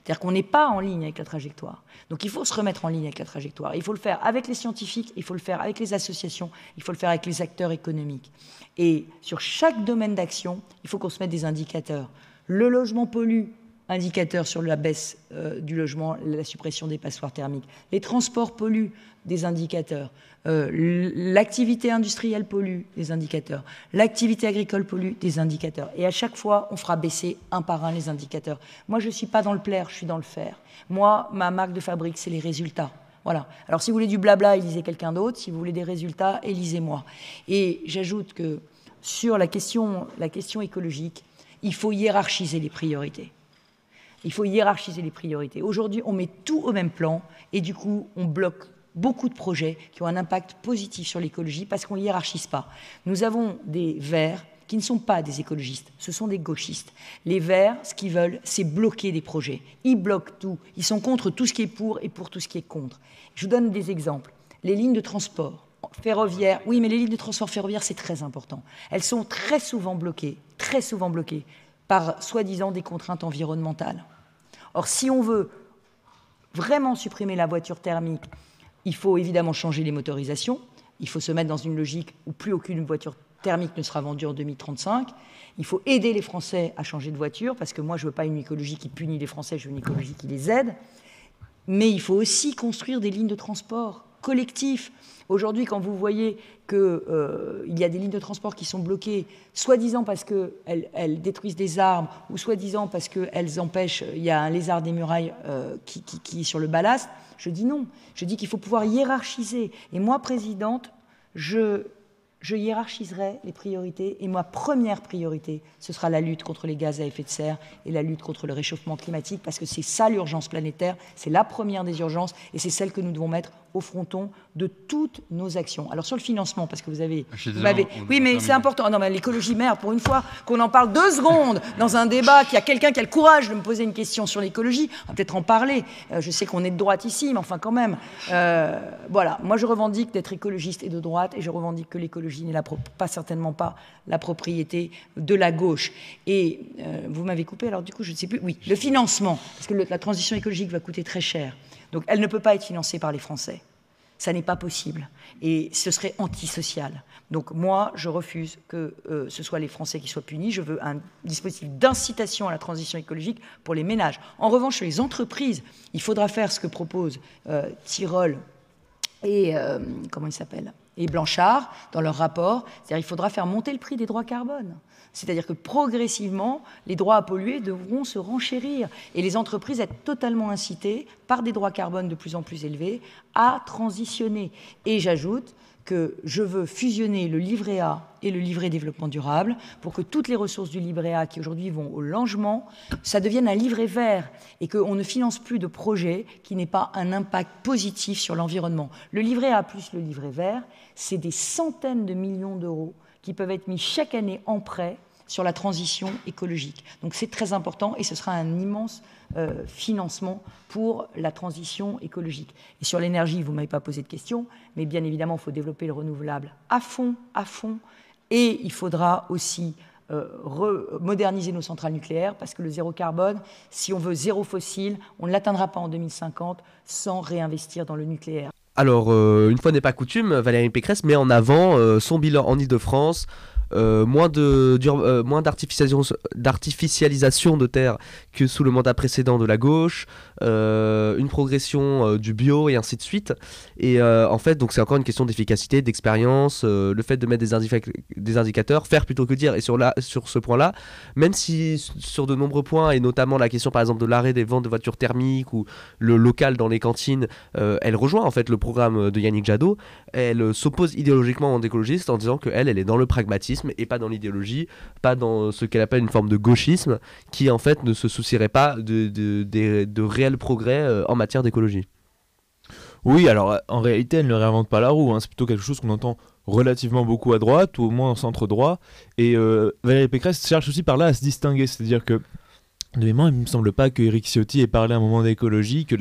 C'est-à-dire qu'on n'est pas en ligne avec la trajectoire. Donc il faut se remettre en ligne avec la trajectoire. Il faut le faire avec les scientifiques, il faut le faire avec les associations, il faut le faire avec les acteurs économiques. Et sur chaque domaine d'action, il faut qu'on se mette des indicateurs. Le logement pollue, indicateur sur la baisse euh, du logement, la suppression des passoires thermiques. Les transports polluent, des indicateurs. Euh, l'activité industrielle pollue, des indicateurs. L'activité agricole pollue, des indicateurs. Et à chaque fois, on fera baisser un par un les indicateurs. Moi, je ne suis pas dans le plaire, je suis dans le faire. Moi, ma marque de fabrique, c'est les résultats. Voilà. Alors, si vous voulez du blabla, élisez quelqu'un d'autre. Si vous voulez des résultats, élisez-moi. Et j'ajoute que sur la question écologique, il faut hiérarchiser les priorités. Il faut hiérarchiser les priorités. Aujourd'hui, on met tout au même plan et du coup, on bloque beaucoup de projets qui ont un impact positif sur l'écologie parce qu'on ne hiérarchise pas. Nous avons des verts qui ne sont pas des écologistes, ce sont des gauchistes. Les verts, ce qu'ils veulent, c'est bloquer des projets. Ils bloquent tout. Ils sont contre tout ce qui est pour et pour tout ce qui est contre. Je vous donne des exemples. Les lignes de transport ferroviaires, oui, mais les lignes de transport ferroviaire, c'est très important. Elles sont très souvent bloquées, très souvent bloquées par soi-disant des contraintes environnementales. Or, si on veut vraiment supprimer la voiture thermique, il faut évidemment changer les motorisations. Il faut se mettre dans une logique où plus aucune voiture thermique ne sera vendue en 2035. Il faut aider les Français à changer de voiture, parce que moi, je ne veux pas une écologie qui punit les Français, je veux une écologie qui les aide. Mais il faut aussi construire des lignes de transport collectifs. Aujourd'hui, quand vous voyez qu'il euh, y a des lignes de transport qui sont bloquées, soi-disant parce qu'elles elles détruisent des arbres, ou soi-disant parce qu'elles empêchent, il y a un lézard des murailles euh, qui, qui est sur le ballast, je dis non. Je dis qu'il faut pouvoir hiérarchiser. Et moi, présidente, je, je hiérarchiserai les priorités. Et ma première priorité, ce sera la lutte contre les gaz à effet de serre et la lutte contre le réchauffement climatique, parce que c'est ça l'urgence planétaire, c'est la première des urgences, et c'est celle que nous devons mettre au fronton de toutes nos actions. Alors sur le financement, parce que vous avez... oui, mais c'est important. Non, mais l'écologie, merde, pour une fois qu'on en parle deux secondes dans un débat, qu'il y a quelqu'un qui a le courage de me poser une question sur l'écologie, on va peut-être en parler. Euh, je sais qu'on est de droite ici, mais enfin quand même. Euh, voilà, moi je revendique d'être écologiste et de droite, et je revendique que l'écologie n'est pas certainement pas la propriété de la gauche. Et euh, vous m'avez coupé, alors du coup je ne sais plus. Oui, le financement, parce que la transition écologique va coûter très cher. Donc elle ne peut pas être financée par les Français. Ça n'est pas possible. Et ce serait antisocial. Donc moi, je refuse que euh, ce soit les Français qui soient punis. Je veux un dispositif d'incitation à la transition écologique pour les ménages. En revanche, les entreprises, il faudra faire ce que propose euh, Tyrol et euh, comment il s'appelle? Et Blanchard dans leur rapport. C'est-à-dire il faudra faire monter le prix des droits carbone. C'est-à-dire que progressivement, les droits à polluer devront se renchérir et les entreprises être totalement incitées par des droits carbone de plus en plus élevés à transitionner. Et j'ajoute que je veux fusionner le livret A et le livret développement durable pour que toutes les ressources du livret A qui aujourd'hui vont au logement, ça devienne un livret vert et qu'on ne finance plus de projets qui n'aient pas un impact positif sur l'environnement. Le livret A plus le livret vert, c'est des centaines de millions d'euros qui peuvent être mis chaque année en prêt sur la transition écologique. Donc c'est très important et ce sera un immense euh, financement pour la transition écologique. Et sur l'énergie, vous ne m'avez pas posé de questions, mais bien évidemment, il faut développer le renouvelable à fond, à fond, et il faudra aussi euh, moderniser nos centrales nucléaires, parce que le zéro carbone, si on veut zéro fossile, on ne l'atteindra pas en 2050 sans réinvestir dans le nucléaire. Alors, euh, une fois n'est pas coutume, Valérie Pécresse met en avant euh, son bilan en Ile-de-France, euh, moins de euh, d'artificialisation de terre que sous le mandat précédent de la gauche, euh, une progression du bio et ainsi de suite. Et en fait, c'est encore une question d'efficacité, d'expérience, le fait de mettre des, des, indicateurs, faire plutôt que dire. Et sur, la, sur ce point-là, même si sur de nombreux points, et notamment la question par exemple de l'arrêt des ventes de voitures thermiques ou le local dans les cantines, elle rejoint en fait le programme de Yannick Jadot. Elle s'oppose idéologiquement aux écologistes en disant qu'elle, elle est dans le pragmatisme et pas dans l'idéologie, pas dans ce qu'elle appelle une forme de gauchisme, qui en fait ne se soucierait pas de, de, réels progrès euh, en matière d'écologie. Oui, alors en réalité, elle ne réinvente pas la roue, hein. c'est plutôt quelque chose qu'on entend relativement beaucoup à droite, ou au moins au centre droit, et euh, Valérie Pécresse cherche aussi par là à se distinguer, c'est-à-dire que de mémoire, il ne me semble pas que Eric Ciotti ait parlé à un moment d'écologie, que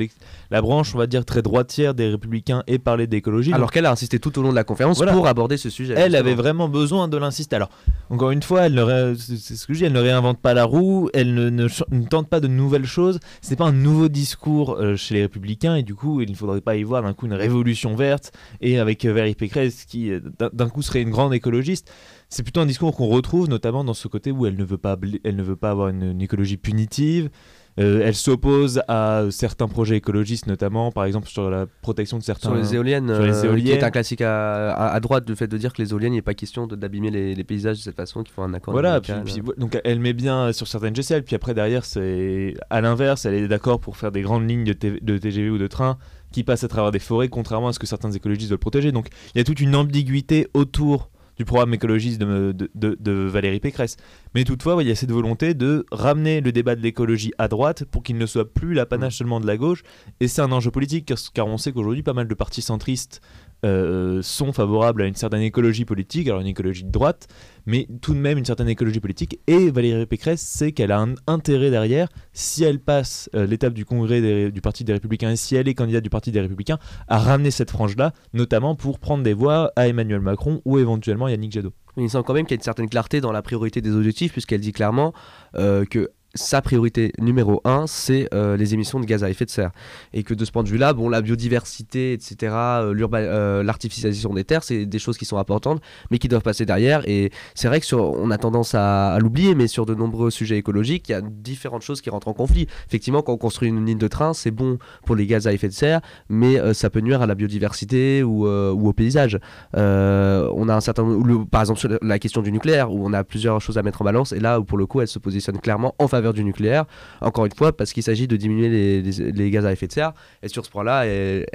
la branche, on va dire, très droitière des Républicains ait parlé d'écologie. Alors qu'elle a insisté tout au long de la conférence pour aborder ce sujet. Elle avait vraiment besoin de l'insister. Alors, encore une fois, elle ne, c'est ce que je dis, elle ne réinvente pas la roue, elle ne, tente pas de nouvelles choses. Ce n'est pas un nouveau discours euh, chez les Républicains, et du coup, il ne faudrait pas y voir d'un coup une révolution verte, et avec euh, Valérie Pécresse qui, euh, d'un coup, serait une grande écologiste c'est plutôt un discours qu'on retrouve notamment dans ce côté où elle ne veut pas, elle ne veut pas avoir une, écologie punitive. Euh, elle s'oppose à certains projets écologistes, notamment par exemple sur la protection de certains. Sur les éoliennes, sur les éoliennes. Euh, qui est un classique à, droite, le fait de dire que les éoliennes, il n'est pas question d'abîmer les, paysages de cette façon, qu'il faut un accord. Voilà, puis, donc elle met bien sur certaines GCL, puis après derrière, c'est à l'inverse, elle est d'accord pour faire des grandes lignes de, de TGV ou de train qui passent à travers des forêts, contrairement à ce que certains écologistes veulent protéger. Donc il y a toute une ambiguïté autour du programme écologiste de, de, Valérie Pécresse. Mais toutefois, il y a cette volonté de ramener le débat de l'écologie à droite pour qu'il ne soit plus l'apanage mm. seulement de la gauche. Et c'est un enjeu politique, car on sait qu'aujourd'hui, pas mal de partis centristes euh, sont favorables à une certaine écologie politique, alors une écologie de droite, mais tout de même une certaine écologie politique. Et Valérie Pécresse sait qu'elle a un intérêt derrière, si elle passe euh, l'étape du congrès du Parti des Républicains et si elle est candidate du Parti des Républicains, à ramener cette frange-là, notamment pour prendre des voix à Emmanuel Macron ou éventuellement Yannick Jadot. Il semble quand même qu'il y a une certaine clarté dans la priorité des objectifs, puisqu'elle dit clairement euh, que sa priorité numéro un, c'est euh, les émissions de gaz à effet de serre. Et que de ce point de vue-là, bon, la biodiversité, etc., euh, euh, des terres, c'est des choses qui sont importantes, mais qui doivent passer derrière. Et c'est vrai que sur, on a tendance à, l'oublier, mais sur de nombreux sujets écologiques, il y a différentes choses qui rentrent en conflit. Effectivement, quand on construit une ligne de train, c'est bon pour les gaz à effet de serre, mais ça peut nuire à la biodiversité ou, au paysage. on a un certain, par exemple, sur la question du nucléaire, où on a plusieurs choses à mettre en balance, et là pour le coup, elle se positionne clairement en faveur du nucléaire, encore une fois, parce qu'il s'agit de diminuer les, gaz à effet de serre. Et sur ce point-là,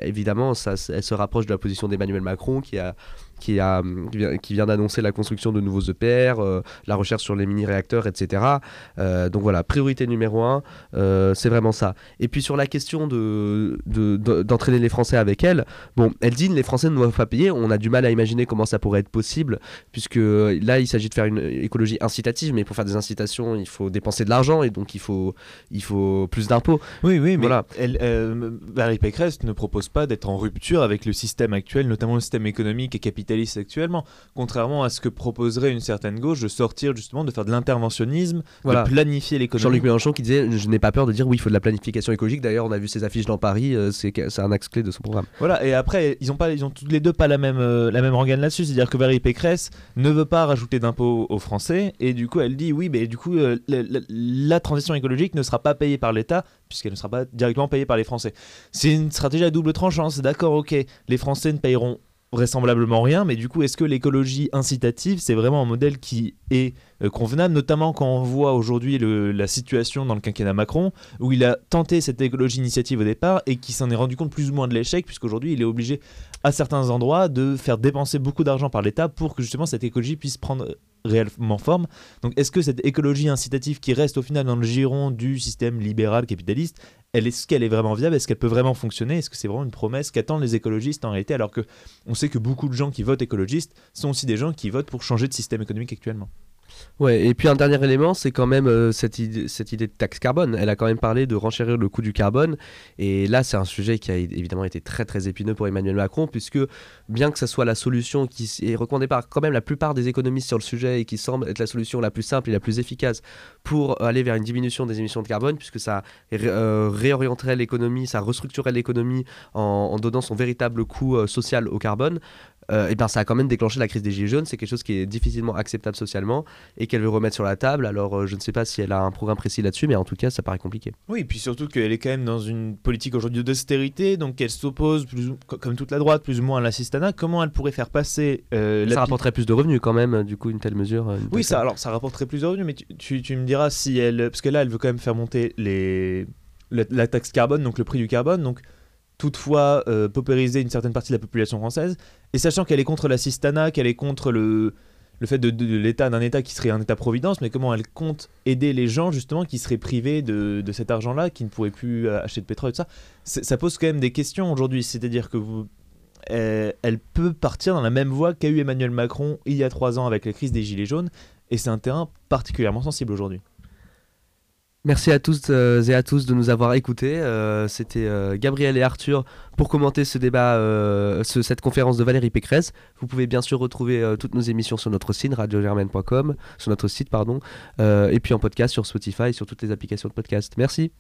évidemment, ça, elle se rapproche de la position d'Emmanuel Macron, qui a qui, a, qui vient d'annoncer la construction de nouveaux EPR, euh, la recherche sur les mini-réacteurs, etc. Euh, donc voilà, priorité numéro un, euh, c'est vraiment ça. Et puis sur la question de, d'entraîner les Français avec elle, bon, elle dit les Français ne doivent pas payer. On a du mal à imaginer comment ça pourrait être possible, puisque là, il s'agit de faire une écologie incitative, mais pour faire des incitations, il faut dépenser de l'argent et donc il faut, il faut plus d'impôts. Oui, oui, mais voilà. elle, Valérie Pécresse ne propose pas d'être en rupture avec le système actuel, notamment le système économique et capitaliste actuellement, contrairement à ce que proposerait une certaine gauche de sortir justement, de faire de l'interventionnisme, de planifier l'économie. Jean-Luc Mélenchon qui disait Je n'ai pas peur de dire oui, il faut de la planification écologique. D'ailleurs, on a vu ces affiches dans Paris, euh, c'est un axe clé de son programme. Voilà, et après, ils ont, pas, ils ont tous les deux pas la même, euh, la même organe là-dessus. C'est-à-dire que Valérie Pécresse ne veut pas rajouter d'impôts aux Français, et du coup, elle dit Oui, mais du coup, euh, la, transition écologique ne sera pas payée par l'État, puisqu'elle ne sera pas directement payée par les Français. C'est une stratégie à double tranchant, c'est d'accord, ok, les Français ne payeront vraisemblablement rien, mais du coup, est-ce que l'écologie incitative, c'est vraiment un modèle qui est convenable, notamment quand on voit aujourd'hui la situation dans le quinquennat Macron, où il a tenté cette écologie initiative au départ et qui s'en est rendu compte plus ou moins de l'échec, puisqu'aujourd'hui, il est obligé à certains endroits de faire dépenser beaucoup d'argent par l'État pour que justement cette écologie puisse prendre réellement forme. Donc est-ce que cette écologie incitative qui reste au final dans le giron du système libéral capitaliste, est-ce qu'elle est vraiment viable? Est-ce qu'elle peut vraiment fonctionner? Est-ce que c'est vraiment une promesse qu'attendent les écologistes en réalité alors que on sait que beaucoup de gens qui votent écologistes sont aussi des gens qui votent pour changer de système économique actuellement? Ouais, et puis un dernier élément, c'est quand même euh, cette, idée, cette idée de taxe carbone. Elle a quand même parlé de renchérir le coût du carbone. Et là, c'est un sujet qui a évidemment été très très épineux pour Emmanuel Macron, puisque bien que ce soit la solution qui est recommandée par quand même la plupart des économistes sur le sujet et qui semble être la solution la plus simple et la plus efficace pour aller vers une diminution des émissions de carbone, puisque ça euh, réorienterait l'économie, ça restructurerait l'économie en, donnant son véritable coût euh, social au carbone, euh, eh ben ça a quand même déclenché la crise des Gilets jaunes. C'est quelque chose qui est difficilement acceptable socialement et qu'elle veut remettre sur la table. Alors euh, je ne sais pas si elle a un programme précis là-dessus, mais en tout cas ça paraît compliqué. Oui, et puis surtout qu'elle est quand même dans une politique aujourd'hui d'austérité, donc elle s'oppose, comme toute la droite, plus ou moins à l'assistanat. Comment elle pourrait faire passer. Euh, ça rapporterait plus de revenus quand même, du coup, une telle mesure. oui, ça, alors ça rapporterait plus de revenus, mais tu, tu, me diras si elle. Parce que là, elle veut quand même faire monter les, la taxe carbone, donc le prix du carbone. Donc toutefois euh, paupériser une certaine partie de la population française, et sachant qu'elle est contre l'assistanat, qu'elle est contre le, le fait de, l'état d'un état qui serait un état-providence, mais comment elle compte aider les gens justement qui seraient privés de, cet argent-là, qui ne pourraient plus euh, acheter de pétrole et tout ça. Ça pose quand même des questions aujourd'hui, c'est-à-dire que vous, elle peut partir dans la même voie qu'a eu Emmanuel Macron il y a trois ans avec la crise des Gilets jaunes, et c'est un terrain particulièrement sensible aujourd'hui. Merci à tous euh, et à tous de nous avoir écoutés. Euh, c'était euh, Gabriel et Arthur pour commenter ce débat, cette conférence de Valérie Pécresse. Vous pouvez bien sûr retrouver toutes nos émissions sur notre site radiogermaine.com, sur notre site pardon, et puis en podcast sur Spotify et sur toutes les applications de podcast. Merci.